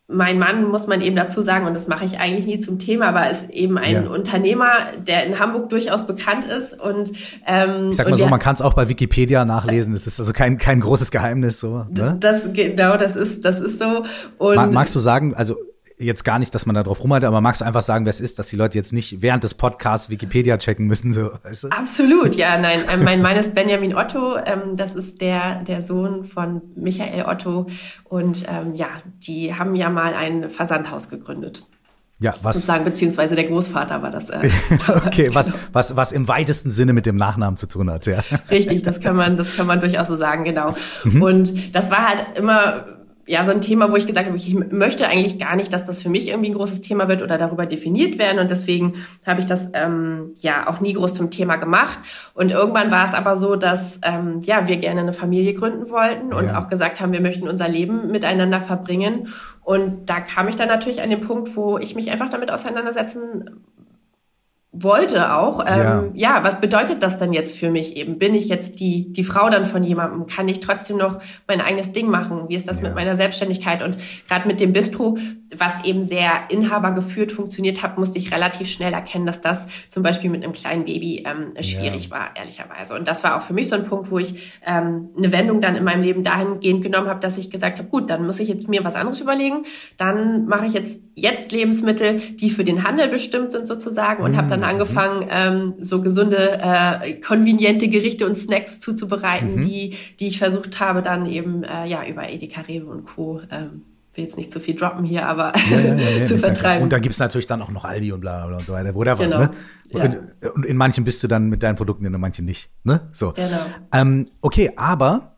mein Mann, muss man eben dazu sagen, und das mache ich eigentlich nie zum Thema, aber ist eben ein ja. Unternehmer, der in Hamburg durchaus bekannt ist. Und ähm, ich sag mal so, man kann es auch bei Wikipedia nachlesen. Das ist also kein kein großes Geheimnis so. Ne? Das genau, das ist das ist so. Und magst du sagen, also jetzt gar nicht, dass man da drauf rumhaltet, aber magst du einfach sagen, wer es ist, dass die Leute jetzt nicht während des Podcasts Wikipedia checken müssen, so, weißt du? Absolut, ja, nein. Ähm, mein Mann ist Benjamin Otto, ähm, das ist der, der Sohn von Michael Otto und ähm, ja, die haben ja mal ein Versandhaus gegründet. Ja, was? Sozusagen, beziehungsweise der Großvater war das. Äh, okay, was, was, was im weitesten Sinne mit dem Nachnamen zu tun hat, ja. Richtig, das kann man, das kann man durchaus so sagen, genau. Mhm. Und das war halt immer ja, so ein Thema, wo ich gesagt habe, ich möchte eigentlich gar nicht, dass das für mich irgendwie ein großes Thema wird oder darüber definiert werden. Und deswegen habe ich das ähm, ja auch nie groß zum Thema gemacht. Und irgendwann war es aber so, dass ähm, ja wir gerne eine Familie gründen wollten und ja. auch gesagt haben, wir möchten unser Leben miteinander verbringen. Und da kam ich dann natürlich an den Punkt, wo ich mich einfach damit auseinandersetzen wollte auch. Ähm, ja. ja, was bedeutet das denn jetzt für mich eben? Bin ich jetzt die, die Frau dann von jemandem? Kann ich trotzdem noch mein eigenes Ding machen? Wie ist das ja. mit meiner Selbstständigkeit? Und gerade mit dem Bistro, was eben sehr inhabergeführt funktioniert hat, musste ich relativ schnell erkennen, dass das zum Beispiel mit einem kleinen Baby ähm, schwierig ja. war, ehrlicherweise. Und das war auch für mich so ein Punkt, wo ich ähm, eine Wendung dann in meinem Leben dahingehend genommen habe, dass ich gesagt habe, gut, dann muss ich jetzt mir was anderes überlegen. Dann mache ich jetzt jetzt Lebensmittel, die für den Handel bestimmt sind sozusagen und mhm. habe dann dann angefangen, ähm, so gesunde, äh, konveniente Gerichte und Snacks zuzubereiten, mhm. die, die ich versucht habe, dann eben äh, ja über Edeka Rewe und Co. Ähm, will jetzt nicht zu viel droppen hier, aber ja, ja, ja, zu vertreiben. Und da gibt es natürlich dann auch noch Aldi und bla bla und so weiter. Whatever, genau. ne? Und, und, in manchen bist du dann mit deinen Produkten, in manchen nicht. Ne? So. Genau. Ähm, okay, aber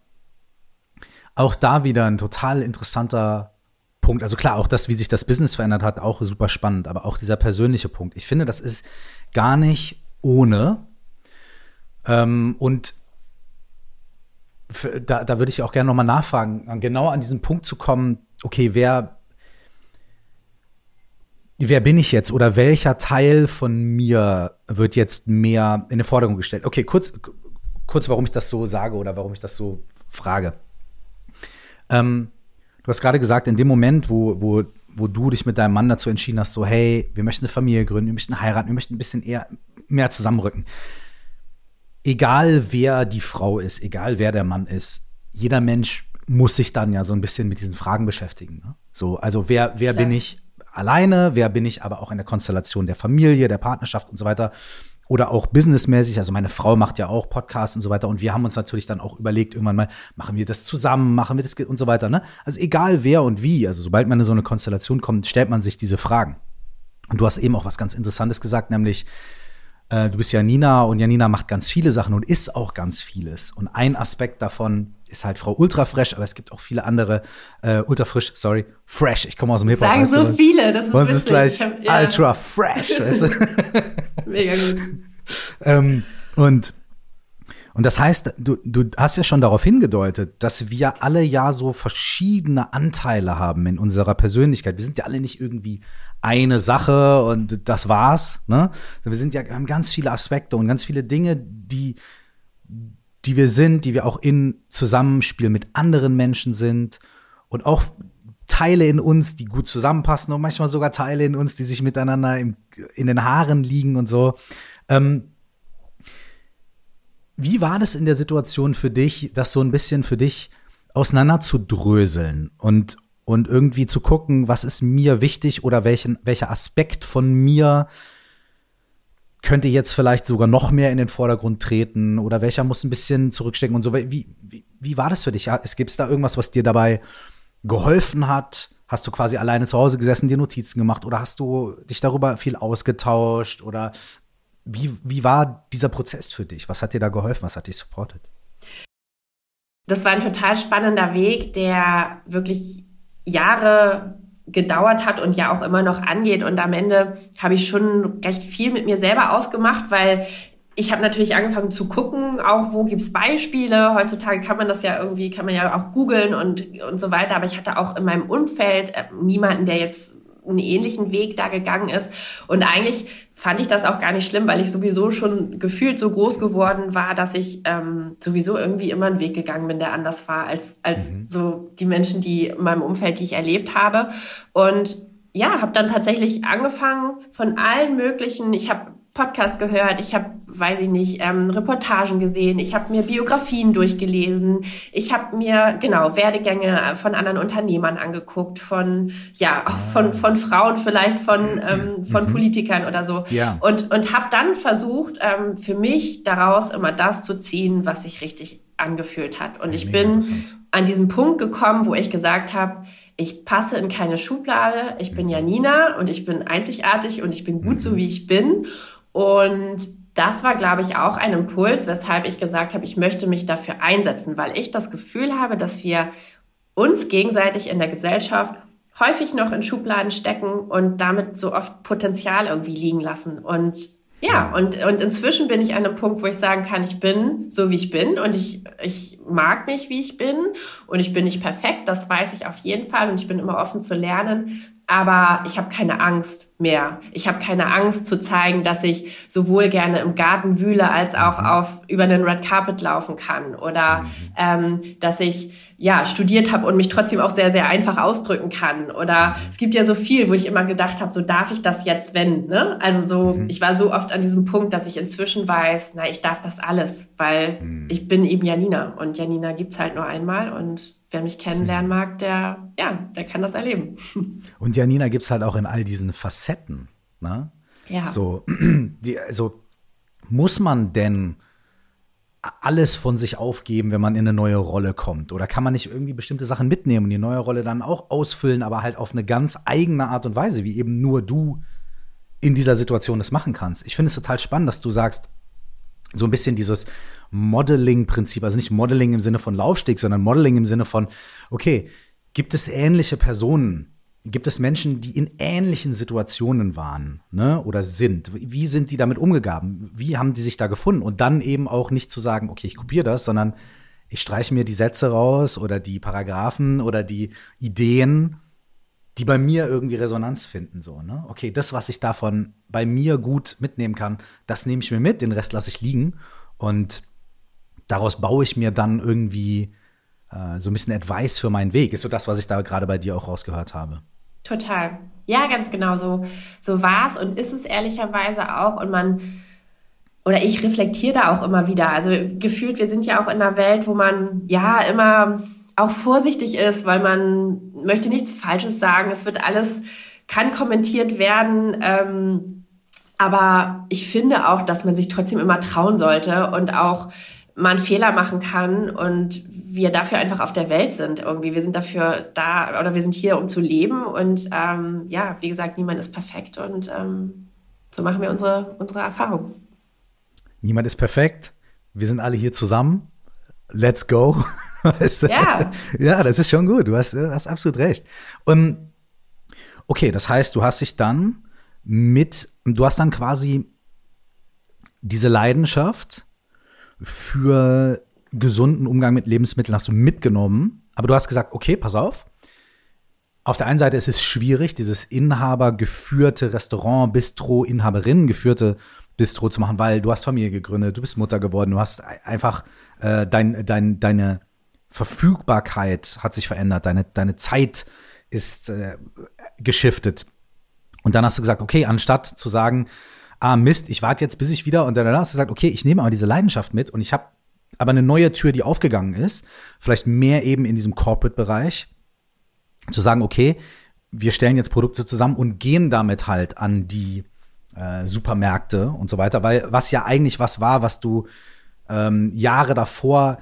auch da wieder ein total interessanter Punkt. Also klar, auch das, wie sich das Business verändert hat, auch super spannend, aber auch dieser persönliche Punkt. Ich finde, das ist gar nicht ohne. Ähm, und da, da würde ich auch gerne nochmal nachfragen, genau an diesen Punkt zu kommen, okay, wer, wer bin ich jetzt oder welcher Teil von mir wird jetzt mehr in den Vordergrund gestellt? Okay, kurz, kurz, warum ich das so sage oder warum ich das so frage. Ähm, du hast gerade gesagt, in dem Moment, wo, wo, wo du dich mit deinem Mann dazu entschieden hast, so, hey, wir möchten eine Familie gründen, wir möchten heiraten, wir möchten ein bisschen eher mehr zusammenrücken. Egal wer die Frau ist, egal wer der Mann ist, jeder Mensch muss sich dann ja so ein bisschen mit diesen Fragen beschäftigen. Ne? So, also wer, wer bin ich alleine, wer bin ich aber auch in der Konstellation der Familie, der Partnerschaft und so weiter. Oder auch businessmäßig, also meine Frau macht ja auch Podcasts und so weiter und wir haben uns natürlich dann auch überlegt, irgendwann mal, machen wir das zusammen, machen wir das und so weiter. Ne? Also egal wer und wie, also sobald man in so eine Konstellation kommt, stellt man sich diese Fragen. Und du hast eben auch was ganz Interessantes gesagt, nämlich, äh, du bist Janina und Janina macht ganz viele Sachen und ist auch ganz vieles. Und ein Aspekt davon ist halt Frau Ultra Fresh, aber es gibt auch viele andere äh, Ultra Frisch, sorry, Fresh. Ich komme aus dem Hip-Hop. Sagen so viele, das ist Bei uns ist gleich hab, ja. Ultra Fresh, weißt du? Mega gut. ähm, und und das heißt, du, du hast ja schon darauf hingedeutet, dass wir alle ja so verschiedene Anteile haben in unserer Persönlichkeit. Wir sind ja alle nicht irgendwie eine Sache und das war's. Ne? Wir sind ja haben ganz viele Aspekte und ganz viele Dinge, die die wir sind, die wir auch in Zusammenspiel mit anderen Menschen sind und auch Teile in uns, die gut zusammenpassen und manchmal sogar Teile in uns, die sich miteinander im, in den Haaren liegen und so. Ähm, wie war das in der Situation für dich, das so ein bisschen für dich auseinander zu dröseln und, und irgendwie zu gucken, was ist mir wichtig oder welchen, welcher Aspekt von mir könnte jetzt vielleicht sogar noch mehr in den Vordergrund treten oder welcher muss ein bisschen zurückstecken und so. Wie, wie, wie war das für dich? Es gibt da irgendwas, was dir dabei geholfen hat? Hast du quasi alleine zu Hause gesessen, dir Notizen gemacht oder hast du dich darüber viel ausgetauscht oder wie, wie war dieser Prozess für dich? Was hat dir da geholfen? Was hat dich supportet? Das war ein total spannender Weg, der wirklich Jahre gedauert hat und ja auch immer noch angeht. Und am Ende habe ich schon recht viel mit mir selber ausgemacht, weil ich habe natürlich angefangen zu gucken, auch wo gibt's Beispiele. Heutzutage kann man das ja irgendwie, kann man ja auch googeln und, und so weiter. Aber ich hatte auch in meinem Umfeld äh, niemanden, der jetzt einen ähnlichen Weg da gegangen ist. Und eigentlich fand ich das auch gar nicht schlimm, weil ich sowieso schon gefühlt so groß geworden war, dass ich ähm, sowieso irgendwie immer einen Weg gegangen bin, der anders war als, als mhm. so die Menschen, die in meinem Umfeld, die ich erlebt habe. Und ja, habe dann tatsächlich angefangen von allen möglichen, ich habe Podcast gehört, ich habe, weiß ich nicht, ähm, Reportagen gesehen, ich habe mir Biografien durchgelesen, ich habe mir genau Werdegänge von anderen Unternehmern angeguckt, von ja auch von von Frauen vielleicht, von ähm, von mhm. Politikern oder so ja. und und habe dann versucht ähm, für mich daraus immer das zu ziehen, was sich richtig angefühlt hat und ich bin an diesen Punkt gekommen, wo ich gesagt habe, ich passe in keine Schublade, ich bin mhm. Janina und ich bin einzigartig und ich bin gut so, mhm. wie ich bin. Und das war, glaube ich, auch ein Impuls, weshalb ich gesagt habe, ich möchte mich dafür einsetzen, weil ich das Gefühl habe, dass wir uns gegenseitig in der Gesellschaft häufig noch in Schubladen stecken und damit so oft Potenzial irgendwie liegen lassen. Und ja, und, und inzwischen bin ich an einem Punkt, wo ich sagen kann, ich bin so, wie ich bin und ich, ich mag mich, wie ich bin. Und ich bin nicht perfekt, das weiß ich auf jeden Fall. Und ich bin immer offen zu lernen aber ich habe keine Angst mehr. Ich habe keine Angst zu zeigen, dass ich sowohl gerne im Garten wühle als auch mhm. auf über einen Red Carpet laufen kann oder mhm. ähm, dass ich ja studiert habe und mich trotzdem auch sehr sehr einfach ausdrücken kann oder es gibt ja so viel, wo ich immer gedacht habe, so darf ich das jetzt wenn, ne? Also so mhm. ich war so oft an diesem Punkt, dass ich inzwischen weiß, na ich darf das alles, weil mhm. ich bin eben Janina und Janina gibt's halt nur einmal und wer mich kennenlernen hm. mag, der, ja, der kann das erleben. Und Janina gibt es halt auch in all diesen Facetten. Ne? Ja. So, die, also muss man denn alles von sich aufgeben, wenn man in eine neue Rolle kommt? Oder kann man nicht irgendwie bestimmte Sachen mitnehmen und die neue Rolle dann auch ausfüllen, aber halt auf eine ganz eigene Art und Weise, wie eben nur du in dieser Situation das machen kannst? Ich finde es total spannend, dass du sagst, so ein bisschen dieses Modeling-Prinzip, also nicht Modeling im Sinne von Laufsteg, sondern Modeling im Sinne von, okay, gibt es ähnliche Personen, gibt es Menschen, die in ähnlichen Situationen waren ne, oder sind? Wie sind die damit umgegangen? Wie haben die sich da gefunden? Und dann eben auch nicht zu sagen, okay, ich kopiere das, sondern ich streiche mir die Sätze raus oder die Paragraphen oder die Ideen, die bei mir irgendwie Resonanz finden. So, ne? Okay, das, was ich davon bei mir gut mitnehmen kann, das nehme ich mir mit, den Rest lasse ich liegen. Und daraus baue ich mir dann irgendwie äh, so ein bisschen Advice für meinen Weg. Ist so das, was ich da gerade bei dir auch rausgehört habe. Total. Ja, ganz genau so, so war es und ist es ehrlicherweise auch. Und man, oder ich reflektiere da auch immer wieder. Also gefühlt, wir sind ja auch in einer Welt, wo man ja immer auch vorsichtig ist, weil man möchte nichts Falsches sagen. Es wird alles, kann kommentiert werden. Ähm, aber ich finde auch, dass man sich trotzdem immer trauen sollte und auch man Fehler machen kann und wir dafür einfach auf der Welt sind irgendwie. Wir sind dafür da oder wir sind hier, um zu leben und ähm, ja, wie gesagt, niemand ist perfekt und ähm, so machen wir unsere, unsere Erfahrung. Niemand ist perfekt. Wir sind alle hier zusammen. Let's go. ja. ja, das ist schon gut. Du hast, hast absolut recht. Und okay, das heißt, du hast dich dann mit, du hast dann quasi diese Leidenschaft für gesunden Umgang mit Lebensmitteln hast du mitgenommen. Aber du hast gesagt, okay, pass auf. Auf der einen Seite ist es schwierig, dieses inhabergeführte Restaurant, Bistro, Inhaberinnen geführte Bistro zu machen, weil du hast Familie gegründet, du bist Mutter geworden, du hast einfach äh, dein, dein, deine Verfügbarkeit hat sich verändert, deine, deine Zeit ist äh, geschiftet. Und dann hast du gesagt, okay, anstatt zu sagen, ah Mist, ich warte jetzt, bis ich wieder und dann hast du gesagt, okay, ich nehme aber diese Leidenschaft mit und ich habe aber eine neue Tür, die aufgegangen ist, vielleicht mehr eben in diesem Corporate-Bereich, zu sagen, okay, wir stellen jetzt Produkte zusammen und gehen damit halt an die äh, Supermärkte und so weiter, weil was ja eigentlich was war, was du ähm, Jahre davor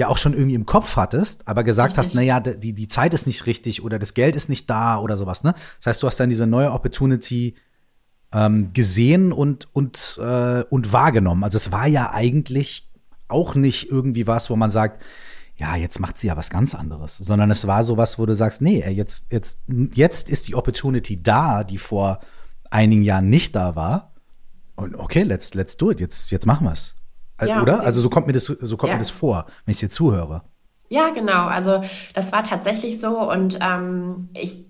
ja auch schon irgendwie im Kopf hattest, aber gesagt richtig. hast, naja, die, die Zeit ist nicht richtig oder das Geld ist nicht da oder sowas, ne? Das heißt, du hast dann diese neue Opportunity ähm, gesehen und, und, äh, und wahrgenommen. Also es war ja eigentlich auch nicht irgendwie was, wo man sagt, ja, jetzt macht sie ja was ganz anderes, sondern es war sowas, wo du sagst, nee, jetzt, jetzt, jetzt ist die Opportunity da, die vor einigen Jahren nicht da war. Und okay, let's, let's do it. Jetzt, jetzt machen wir es. Ja, Oder? Also so kommt mir das, so kommt ja. mir das vor, wenn ich dir zuhöre. Ja, genau. Also das war tatsächlich so und ähm, ich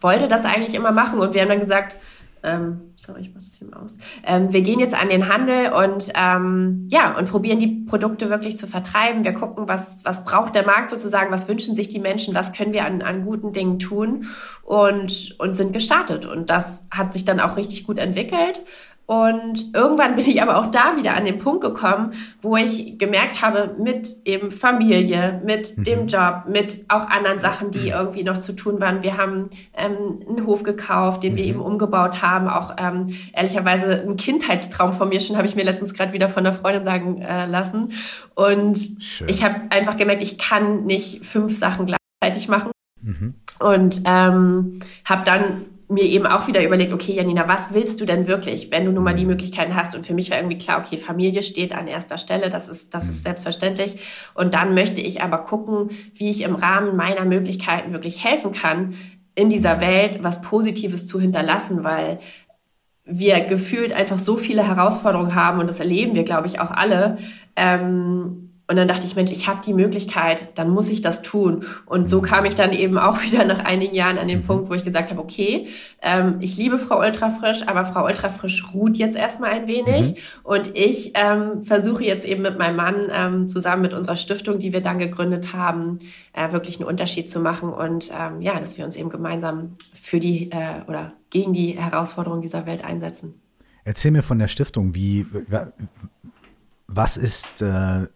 wollte das eigentlich immer machen und wir haben dann gesagt, ähm, sorry, ich mach das hier mal aus. Ähm, wir gehen jetzt an den Handel und ähm, ja und probieren die Produkte wirklich zu vertreiben. Wir gucken, was was braucht der Markt sozusagen, was wünschen sich die Menschen, was können wir an, an guten Dingen tun und und sind gestartet und das hat sich dann auch richtig gut entwickelt und irgendwann bin ich aber auch da wieder an den Punkt gekommen, wo ich gemerkt habe, mit eben Familie, mit mhm. dem Job, mit auch anderen Sachen, die mhm. irgendwie noch zu tun waren. Wir haben ähm, einen Hof gekauft, den mhm. wir eben umgebaut haben. Auch ähm, ehrlicherweise ein Kindheitstraum von mir schon, habe ich mir letztens gerade wieder von einer Freundin sagen äh, lassen. Und Schön. ich habe einfach gemerkt, ich kann nicht fünf Sachen gleichzeitig machen. Mhm. Und ähm, habe dann mir eben auch wieder überlegt, okay, Janina, was willst du denn wirklich, wenn du nun mal die mhm. Möglichkeiten hast? Und für mich war irgendwie klar, okay, Familie steht an erster Stelle, das ist, das ist mhm. selbstverständlich. Und dann möchte ich aber gucken, wie ich im Rahmen meiner Möglichkeiten wirklich helfen kann, in dieser Welt was Positives zu hinterlassen, weil wir gefühlt einfach so viele Herausforderungen haben und das erleben wir, glaube ich, auch alle. Ähm, und dann dachte ich, Mensch, ich habe die Möglichkeit, dann muss ich das tun. Und so kam ich dann eben auch wieder nach einigen Jahren an den mhm. Punkt, wo ich gesagt habe, okay, ähm, ich liebe Frau Ultrafrisch, aber Frau Ultrafrisch ruht jetzt erstmal ein wenig. Mhm. Und ich ähm, versuche jetzt eben mit meinem Mann ähm, zusammen mit unserer Stiftung, die wir dann gegründet haben, äh, wirklich einen Unterschied zu machen. Und ähm, ja, dass wir uns eben gemeinsam für die äh, oder gegen die Herausforderungen dieser Welt einsetzen. Erzähl mir von der Stiftung, wie was ist äh,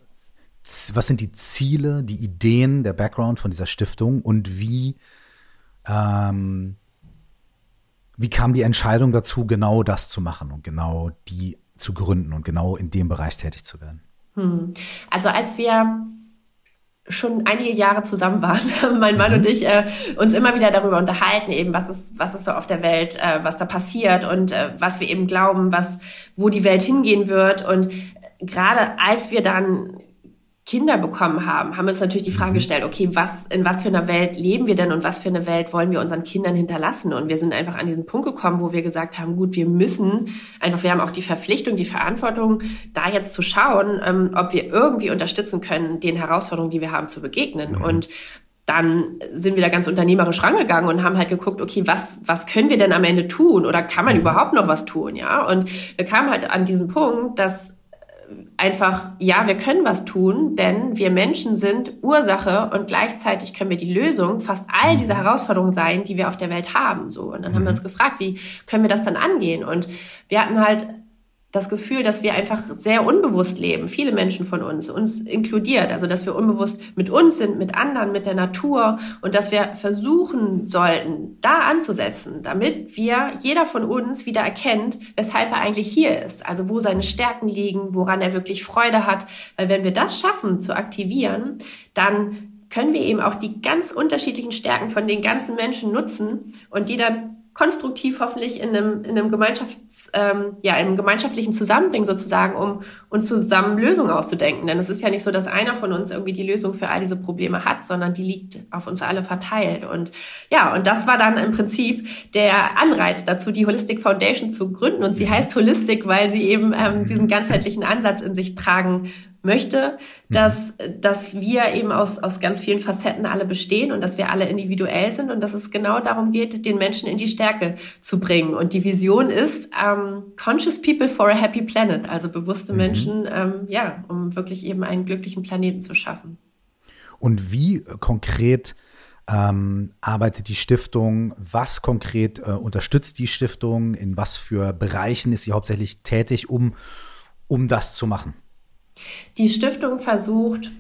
was sind die Ziele, die Ideen, der Background von dieser Stiftung und wie, ähm, Wie kam die Entscheidung dazu, genau das zu machen und genau die zu gründen und genau in dem Bereich tätig zu werden? Hm. Also als wir schon einige Jahre zusammen waren, mein Mann mhm. und ich, äh, uns immer wieder darüber unterhalten, eben was ist, was ist so auf der Welt, äh, was da passiert und äh, was wir eben glauben, was, wo die Welt hingehen wird. Und gerade als wir dann Kinder bekommen haben, haben wir uns natürlich die Frage mhm. gestellt, okay, was, in was für einer Welt leben wir denn und was für eine Welt wollen wir unseren Kindern hinterlassen? Und wir sind einfach an diesen Punkt gekommen, wo wir gesagt haben, gut, wir müssen einfach, wir haben auch die Verpflichtung, die Verantwortung, da jetzt zu schauen, ähm, ob wir irgendwie unterstützen können, den Herausforderungen, die wir haben, zu begegnen. Mhm. Und dann sind wir da ganz unternehmerisch rangegangen und haben halt geguckt, okay, was, was können wir denn am Ende tun? Oder kann man mhm. überhaupt noch was tun? Ja. Und wir kamen halt an diesen Punkt, dass einfach, ja, wir können was tun, denn wir Menschen sind Ursache und gleichzeitig können wir die Lösung fast all dieser mhm. Herausforderungen sein, die wir auf der Welt haben. So. Und dann mhm. haben wir mhm. uns gefragt, wie können wir das dann angehen? Und wir hatten halt das Gefühl, dass wir einfach sehr unbewusst leben, viele Menschen von uns, uns inkludiert, also dass wir unbewusst mit uns sind, mit anderen, mit der Natur und dass wir versuchen sollten, da anzusetzen, damit wir, jeder von uns wieder erkennt, weshalb er eigentlich hier ist, also wo seine Stärken liegen, woran er wirklich Freude hat, weil wenn wir das schaffen zu aktivieren, dann können wir eben auch die ganz unterschiedlichen Stärken von den ganzen Menschen nutzen und die dann konstruktiv hoffentlich in einem, in einem, Gemeinschafts-, ähm, ja, in einem gemeinschaftlichen Zusammenbringen sozusagen, um uns zusammen Lösungen auszudenken. Denn es ist ja nicht so, dass einer von uns irgendwie die Lösung für all diese Probleme hat, sondern die liegt auf uns alle verteilt. Und ja, und das war dann im Prinzip der Anreiz dazu, die Holistic Foundation zu gründen. Und sie heißt Holistic, weil sie eben ähm, diesen ganzheitlichen Ansatz in sich tragen möchte, mhm. dass, dass wir eben aus, aus ganz vielen Facetten alle bestehen und dass wir alle individuell sind und dass es genau darum geht, den Menschen in die Stärke zu bringen. Und die Vision ist ähm, Conscious People for a Happy Planet, also bewusste mhm. Menschen, ähm, ja, um wirklich eben einen glücklichen Planeten zu schaffen. Und wie konkret ähm, arbeitet die Stiftung? Was konkret äh, unterstützt die Stiftung? In was für Bereichen ist sie hauptsächlich tätig, um, um das zu machen? Die Stiftung versucht,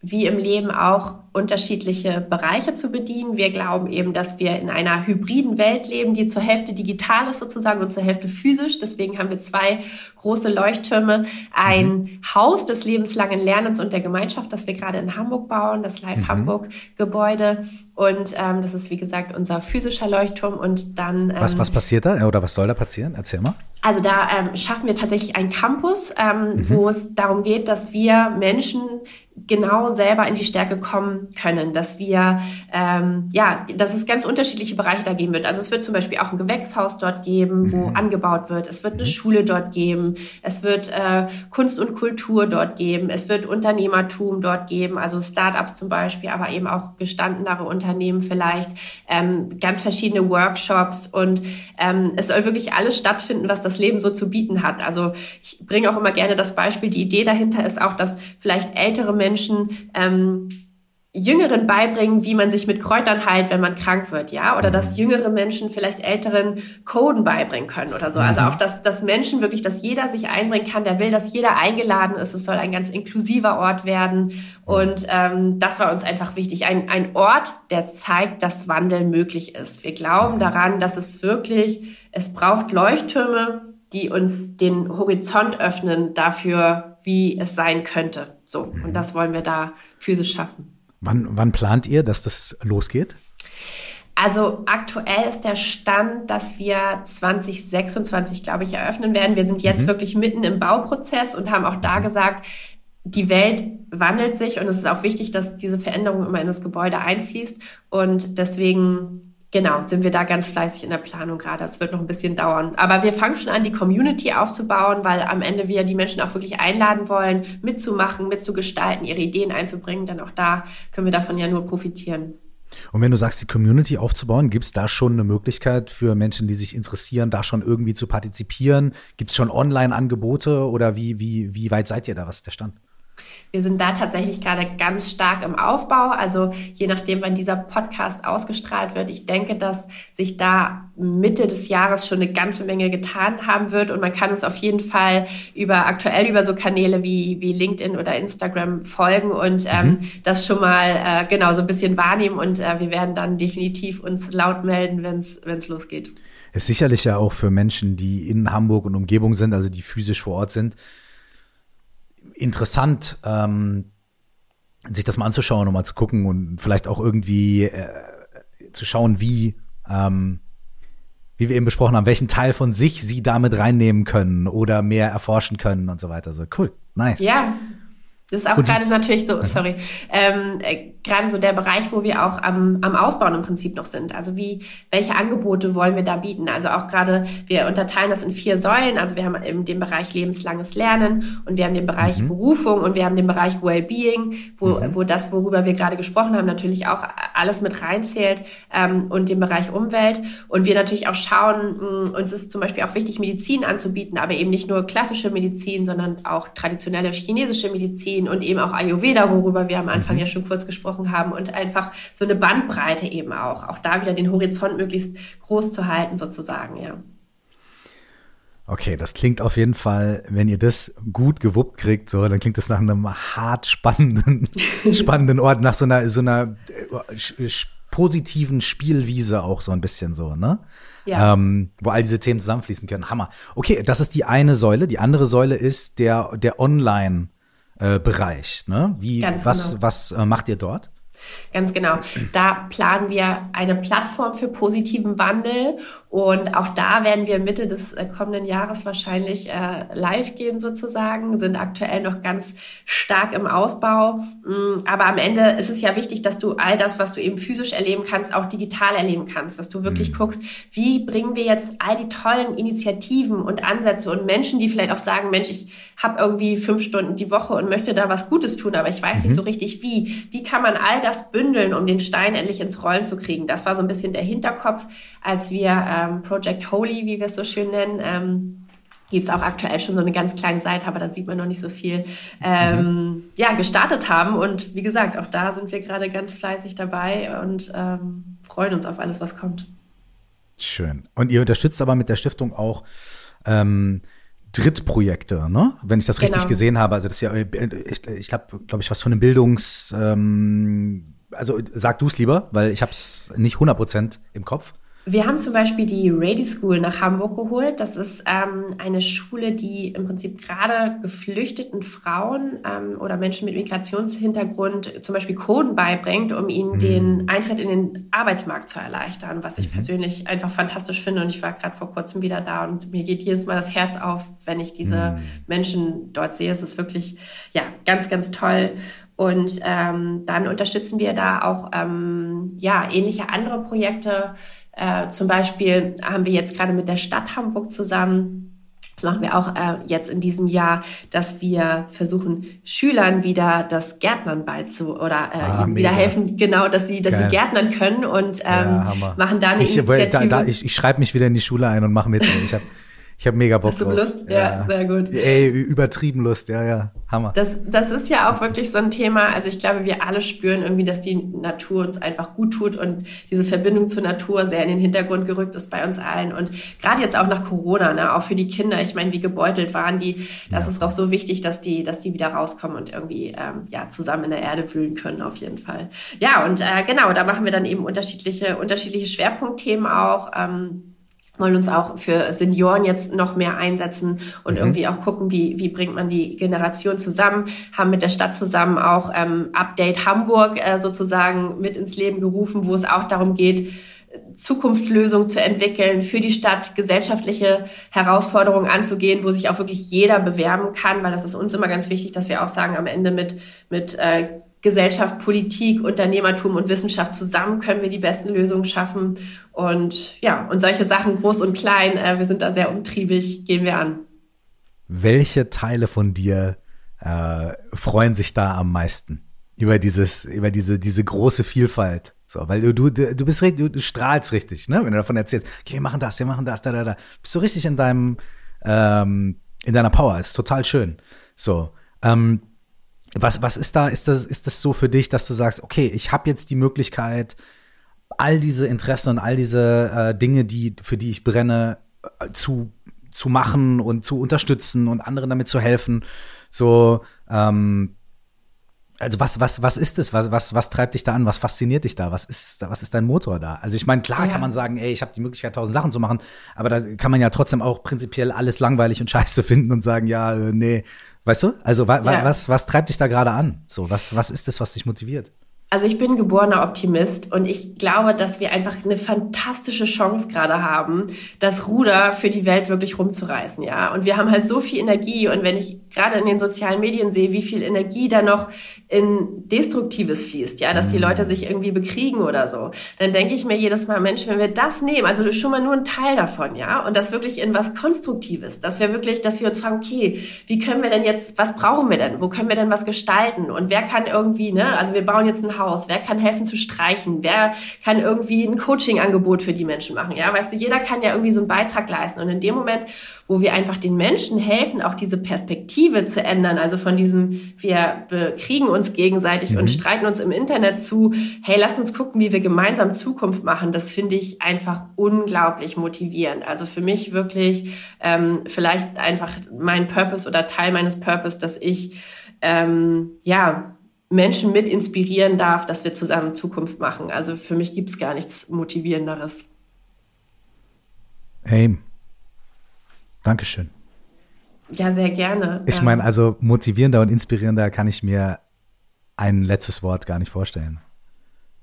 wie im Leben auch unterschiedliche Bereiche zu bedienen. Wir glauben eben, dass wir in einer hybriden Welt leben, die zur Hälfte digital ist sozusagen und zur Hälfte physisch. Deswegen haben wir zwei große Leuchttürme. Ein mhm. Haus des lebenslangen Lernens und der Gemeinschaft, das wir gerade in Hamburg bauen, das Live mhm. Hamburg Gebäude. Und ähm, das ist, wie gesagt, unser physischer Leuchtturm. Und dann. Ähm, was, was passiert da oder was soll da passieren? Erzähl mal. Also da ähm, schaffen wir tatsächlich einen Campus, ähm, mhm. wo es darum geht, dass wir Menschen genau selber in die Stärke kommen können, dass wir, ähm, ja, dass es ganz unterschiedliche Bereiche da geben wird. Also es wird zum Beispiel auch ein Gewächshaus dort geben, wo mhm. angebaut wird. Es wird eine mhm. Schule dort geben. Es wird äh, Kunst und Kultur dort geben. Es wird Unternehmertum dort geben, also Startups zum Beispiel, aber eben auch gestandenere Unternehmen vielleicht, ähm, ganz verschiedene Workshops und ähm, es soll wirklich alles stattfinden, was das Leben so zu bieten hat. Also ich bringe auch immer gerne das Beispiel, die Idee dahinter ist auch, dass vielleicht ältere Menschen ähm, Jüngeren beibringen, wie man sich mit Kräutern heilt, wenn man krank wird, ja, oder dass mhm. jüngere Menschen vielleicht älteren Coden beibringen können oder so. Also mhm. auch, dass, dass Menschen wirklich, dass jeder sich einbringen kann, der will, dass jeder eingeladen ist. Es soll ein ganz inklusiver Ort werden. Und ähm, das war uns einfach wichtig. Ein, ein Ort, der zeigt, dass Wandel möglich ist. Wir glauben daran, dass es wirklich, es braucht Leuchttürme, die uns den Horizont öffnen dafür, wie es sein könnte. So. Und mhm. das wollen wir da physisch schaffen. Wann, wann plant ihr, dass das losgeht? Also aktuell ist der Stand, dass wir 2026, glaube ich, eröffnen werden. Wir sind jetzt mhm. wirklich mitten im Bauprozess und haben auch da gesagt, die Welt wandelt sich und es ist auch wichtig, dass diese Veränderung immer in das Gebäude einfließt. Und deswegen Genau, sind wir da ganz fleißig in der Planung gerade. Es wird noch ein bisschen dauern. Aber wir fangen schon an, die Community aufzubauen, weil am Ende wir die Menschen auch wirklich einladen wollen, mitzumachen, mitzugestalten, ihre Ideen einzubringen. Denn auch da können wir davon ja nur profitieren. Und wenn du sagst, die Community aufzubauen, gibt es da schon eine Möglichkeit für Menschen, die sich interessieren, da schon irgendwie zu partizipieren? Gibt es schon Online-Angebote oder wie, wie, wie weit seid ihr da? Was ist der Stand? Wir sind da tatsächlich gerade ganz stark im Aufbau. Also je nachdem, wann dieser Podcast ausgestrahlt wird. Ich denke, dass sich da Mitte des Jahres schon eine ganze Menge getan haben wird. Und man kann uns auf jeden Fall über aktuell über so Kanäle wie, wie LinkedIn oder Instagram folgen und ähm, mhm. das schon mal äh, genau so ein bisschen wahrnehmen. Und äh, wir werden dann definitiv uns laut melden, wenn es losgeht. Ist sicherlich ja auch für Menschen, die in Hamburg und Umgebung sind, also die physisch vor Ort sind, interessant, ähm, sich das mal anzuschauen und mal zu gucken und vielleicht auch irgendwie äh, zu schauen, wie, ähm, wie wir eben besprochen haben, welchen Teil von sich sie damit reinnehmen können oder mehr erforschen können und so weiter. So cool, nice. Ja, das ist auch gerade natürlich so, sorry, ähm, äh, gerade so der Bereich, wo wir auch am, am Ausbauen im Prinzip noch sind. Also wie, welche Angebote wollen wir da bieten? Also auch gerade, wir unterteilen das in vier Säulen. Also wir haben eben den Bereich lebenslanges Lernen und wir haben den Bereich mhm. Berufung und wir haben den Bereich Wellbeing, wo, mhm. wo das, worüber wir gerade gesprochen haben, natürlich auch alles mit reinzählt ähm, und den Bereich Umwelt. Und wir natürlich auch schauen, mh, uns ist zum Beispiel auch wichtig, Medizin anzubieten, aber eben nicht nur klassische Medizin, sondern auch traditionelle chinesische Medizin und eben auch Ayurveda, worüber wir am Anfang mhm. ja schon kurz gesprochen haben und einfach so eine Bandbreite eben auch, auch da wieder den Horizont möglichst groß zu halten sozusagen, ja. Okay, das klingt auf jeden Fall, wenn ihr das gut gewuppt kriegt, so, dann klingt das nach einem hart spannenden, spannenden Ort, nach so einer, so einer äh, positiven Spielwiese auch so ein bisschen so, ne? Ja. Ähm, wo all diese Themen zusammenfließen können. Hammer. Okay, das ist die eine Säule. Die andere Säule ist der, der Online- äh, Bereich. Ne? Wie, Ganz was, genau. was äh, macht ihr dort? Ganz genau. Da planen wir eine Plattform für positiven Wandel und auch da werden wir Mitte des äh, kommenden Jahres wahrscheinlich äh, live gehen sozusagen, sind aktuell noch ganz stark im Ausbau. Mm, aber am Ende ist es ja wichtig, dass du all das, was du eben physisch erleben kannst, auch digital erleben kannst, dass du wirklich mhm. guckst, wie bringen wir jetzt all die tollen Initiativen und Ansätze und Menschen, die vielleicht auch sagen, Mensch, ich habe irgendwie fünf Stunden die Woche und möchte da was Gutes tun, aber ich weiß mhm. nicht so richtig wie. Wie kann man all das bündeln, um den Stein endlich ins Rollen zu kriegen? Das war so ein bisschen der Hinterkopf, als wir äh, ähm, Project Holy, wie wir es so schön nennen. Ähm, gibt es auch aktuell schon so eine ganz kleine Seite, aber da sieht man noch nicht so viel, ähm, ja, gestartet haben. Und wie gesagt, auch da sind wir gerade ganz fleißig dabei und ähm, freuen uns auf alles, was kommt. Schön. Und ihr unterstützt aber mit der Stiftung auch ähm, Drittprojekte, ne? Wenn ich das genau. richtig gesehen habe. Also das ist ja, ich, ich habe, glaube ich, was von einem Bildungs, ähm, also sag du es lieber, weil ich habe es nicht 100% im Kopf. Wir haben zum Beispiel die Ready School nach Hamburg geholt. Das ist ähm, eine Schule, die im Prinzip gerade geflüchteten Frauen ähm, oder Menschen mit Migrationshintergrund zum Beispiel Coden beibringt, um ihnen mhm. den Eintritt in den Arbeitsmarkt zu erleichtern, was ich mhm. persönlich einfach fantastisch finde. Und ich war gerade vor kurzem wieder da und mir geht jedes Mal das Herz auf, wenn ich diese mhm. Menschen dort sehe. Es ist wirklich ja ganz, ganz toll. Und ähm, dann unterstützen wir da auch ähm, ja ähnliche andere Projekte äh, zum Beispiel haben wir jetzt gerade mit der Stadt Hamburg zusammen das machen wir auch äh, jetzt in diesem Jahr, dass wir versuchen, Schülern wieder das Gärtnern beizu oder äh, ah, wieder helfen, genau, dass sie, dass Geil. sie Gärtnern können und ähm, ja, machen da eine ich, Initiative. Da, da, ich ich schreibe mich wieder in die Schule ein und mache mit. Ich habe ich habe mega Bock Hast du drauf. Lust? Ja, ja, sehr gut. Ey, übertrieben Lust, ja, ja, Hammer. Das, das ist ja auch wirklich so ein Thema. Also ich glaube, wir alle spüren irgendwie, dass die Natur uns einfach gut tut und diese Verbindung zur Natur sehr in den Hintergrund gerückt ist bei uns allen. Und gerade jetzt auch nach Corona, ne, auch für die Kinder. Ich meine, wie gebeutelt waren die? Das ja, ist doch so wichtig, dass die, dass die wieder rauskommen und irgendwie ähm, ja zusammen in der Erde wühlen können, auf jeden Fall. Ja, und äh, genau, da machen wir dann eben unterschiedliche, unterschiedliche Schwerpunktthemen auch. Ähm, wollen uns auch für Senioren jetzt noch mehr einsetzen und mhm. irgendwie auch gucken, wie, wie bringt man die Generation zusammen, haben mit der Stadt zusammen auch ähm, Update Hamburg äh, sozusagen mit ins Leben gerufen, wo es auch darum geht, Zukunftslösungen zu entwickeln, für die Stadt gesellschaftliche Herausforderungen anzugehen, wo sich auch wirklich jeder bewerben kann, weil das ist uns immer ganz wichtig, dass wir auch sagen, am Ende mit, mit äh, Gesellschaft, Politik, Unternehmertum und Wissenschaft zusammen können wir die besten Lösungen schaffen. Und ja, und solche Sachen, groß und klein, äh, wir sind da sehr umtriebig, gehen wir an. Welche Teile von dir äh, freuen sich da am meisten über dieses, über diese, diese große Vielfalt? So, weil du, du, du bist du, du strahlst richtig, ne? Wenn du davon erzählst, okay, wir machen das, wir machen das, da, da, da. Bist du richtig in deinem, ähm, in deiner Power, ist total schön. So, ähm, was, was ist da, ist das, ist das so für dich, dass du sagst, okay, ich habe jetzt die Möglichkeit, all diese Interessen und all diese äh, Dinge, die, für die ich brenne, äh, zu, zu machen und zu unterstützen und anderen damit zu helfen. So, ähm, Also was, was, was ist es? Was, was, was treibt dich da an? Was fasziniert dich da? Was ist, was ist dein Motor da? Also ich meine, klar ja. kann man sagen, ey, ich habe die Möglichkeit, tausend Sachen zu machen, aber da kann man ja trotzdem auch prinzipiell alles langweilig und scheiße finden und sagen, ja, äh, nee, weißt du? Also wa, ja. was, was treibt dich da gerade an? So, was, was ist es, was dich motiviert? Also ich bin geborener Optimist und ich glaube, dass wir einfach eine fantastische Chance gerade haben, das Ruder für die Welt wirklich rumzureißen, ja. Und wir haben halt so viel Energie und wenn ich gerade in den sozialen Medien sehe, wie viel Energie da noch in Destruktives fließt, ja, dass die mhm. Leute sich irgendwie bekriegen oder so, dann denke ich mir jedes Mal, Mensch, wenn wir das nehmen, also schon mal nur ein Teil davon, ja, und das wirklich in was Konstruktives, dass wir wirklich, dass wir uns fragen, okay, wie können wir denn jetzt, was brauchen wir denn? Wo können wir denn was gestalten? Und wer kann irgendwie, ne, also wir bauen jetzt ein Haus? Wer kann helfen zu streichen? Wer kann irgendwie ein Coaching-Angebot für die Menschen machen? Ja, weißt du, jeder kann ja irgendwie so einen Beitrag leisten. Und in dem Moment, wo wir einfach den Menschen helfen, auch diese Perspektive zu ändern, also von diesem, wir bekriegen uns gegenseitig mhm. und streiten uns im Internet zu, hey, lass uns gucken, wie wir gemeinsam Zukunft machen, das finde ich einfach unglaublich motivierend. Also für mich wirklich ähm, vielleicht einfach mein Purpose oder Teil meines Purpose, dass ich ähm, ja Menschen mit inspirieren darf, dass wir zusammen Zukunft machen. Also für mich gibt es gar nichts Motivierenderes. Hey, Dankeschön. Ja, sehr gerne. Ich meine, also motivierender und inspirierender kann ich mir ein letztes Wort gar nicht vorstellen.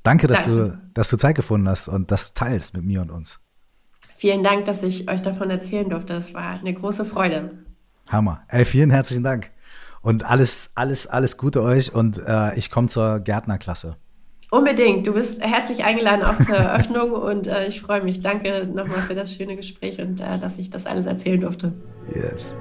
Danke, dass, Danke. Du, dass du Zeit gefunden hast und das teilst mit mir und uns. Vielen Dank, dass ich euch davon erzählen durfte. Es war eine große Freude. Hammer. Ey, vielen herzlichen Dank. Und alles, alles, alles Gute euch und äh, ich komme zur Gärtnerklasse. Unbedingt. Du bist herzlich eingeladen auch zur Eröffnung und äh, ich freue mich. Danke nochmal für das schöne Gespräch und äh, dass ich das alles erzählen durfte. Yes.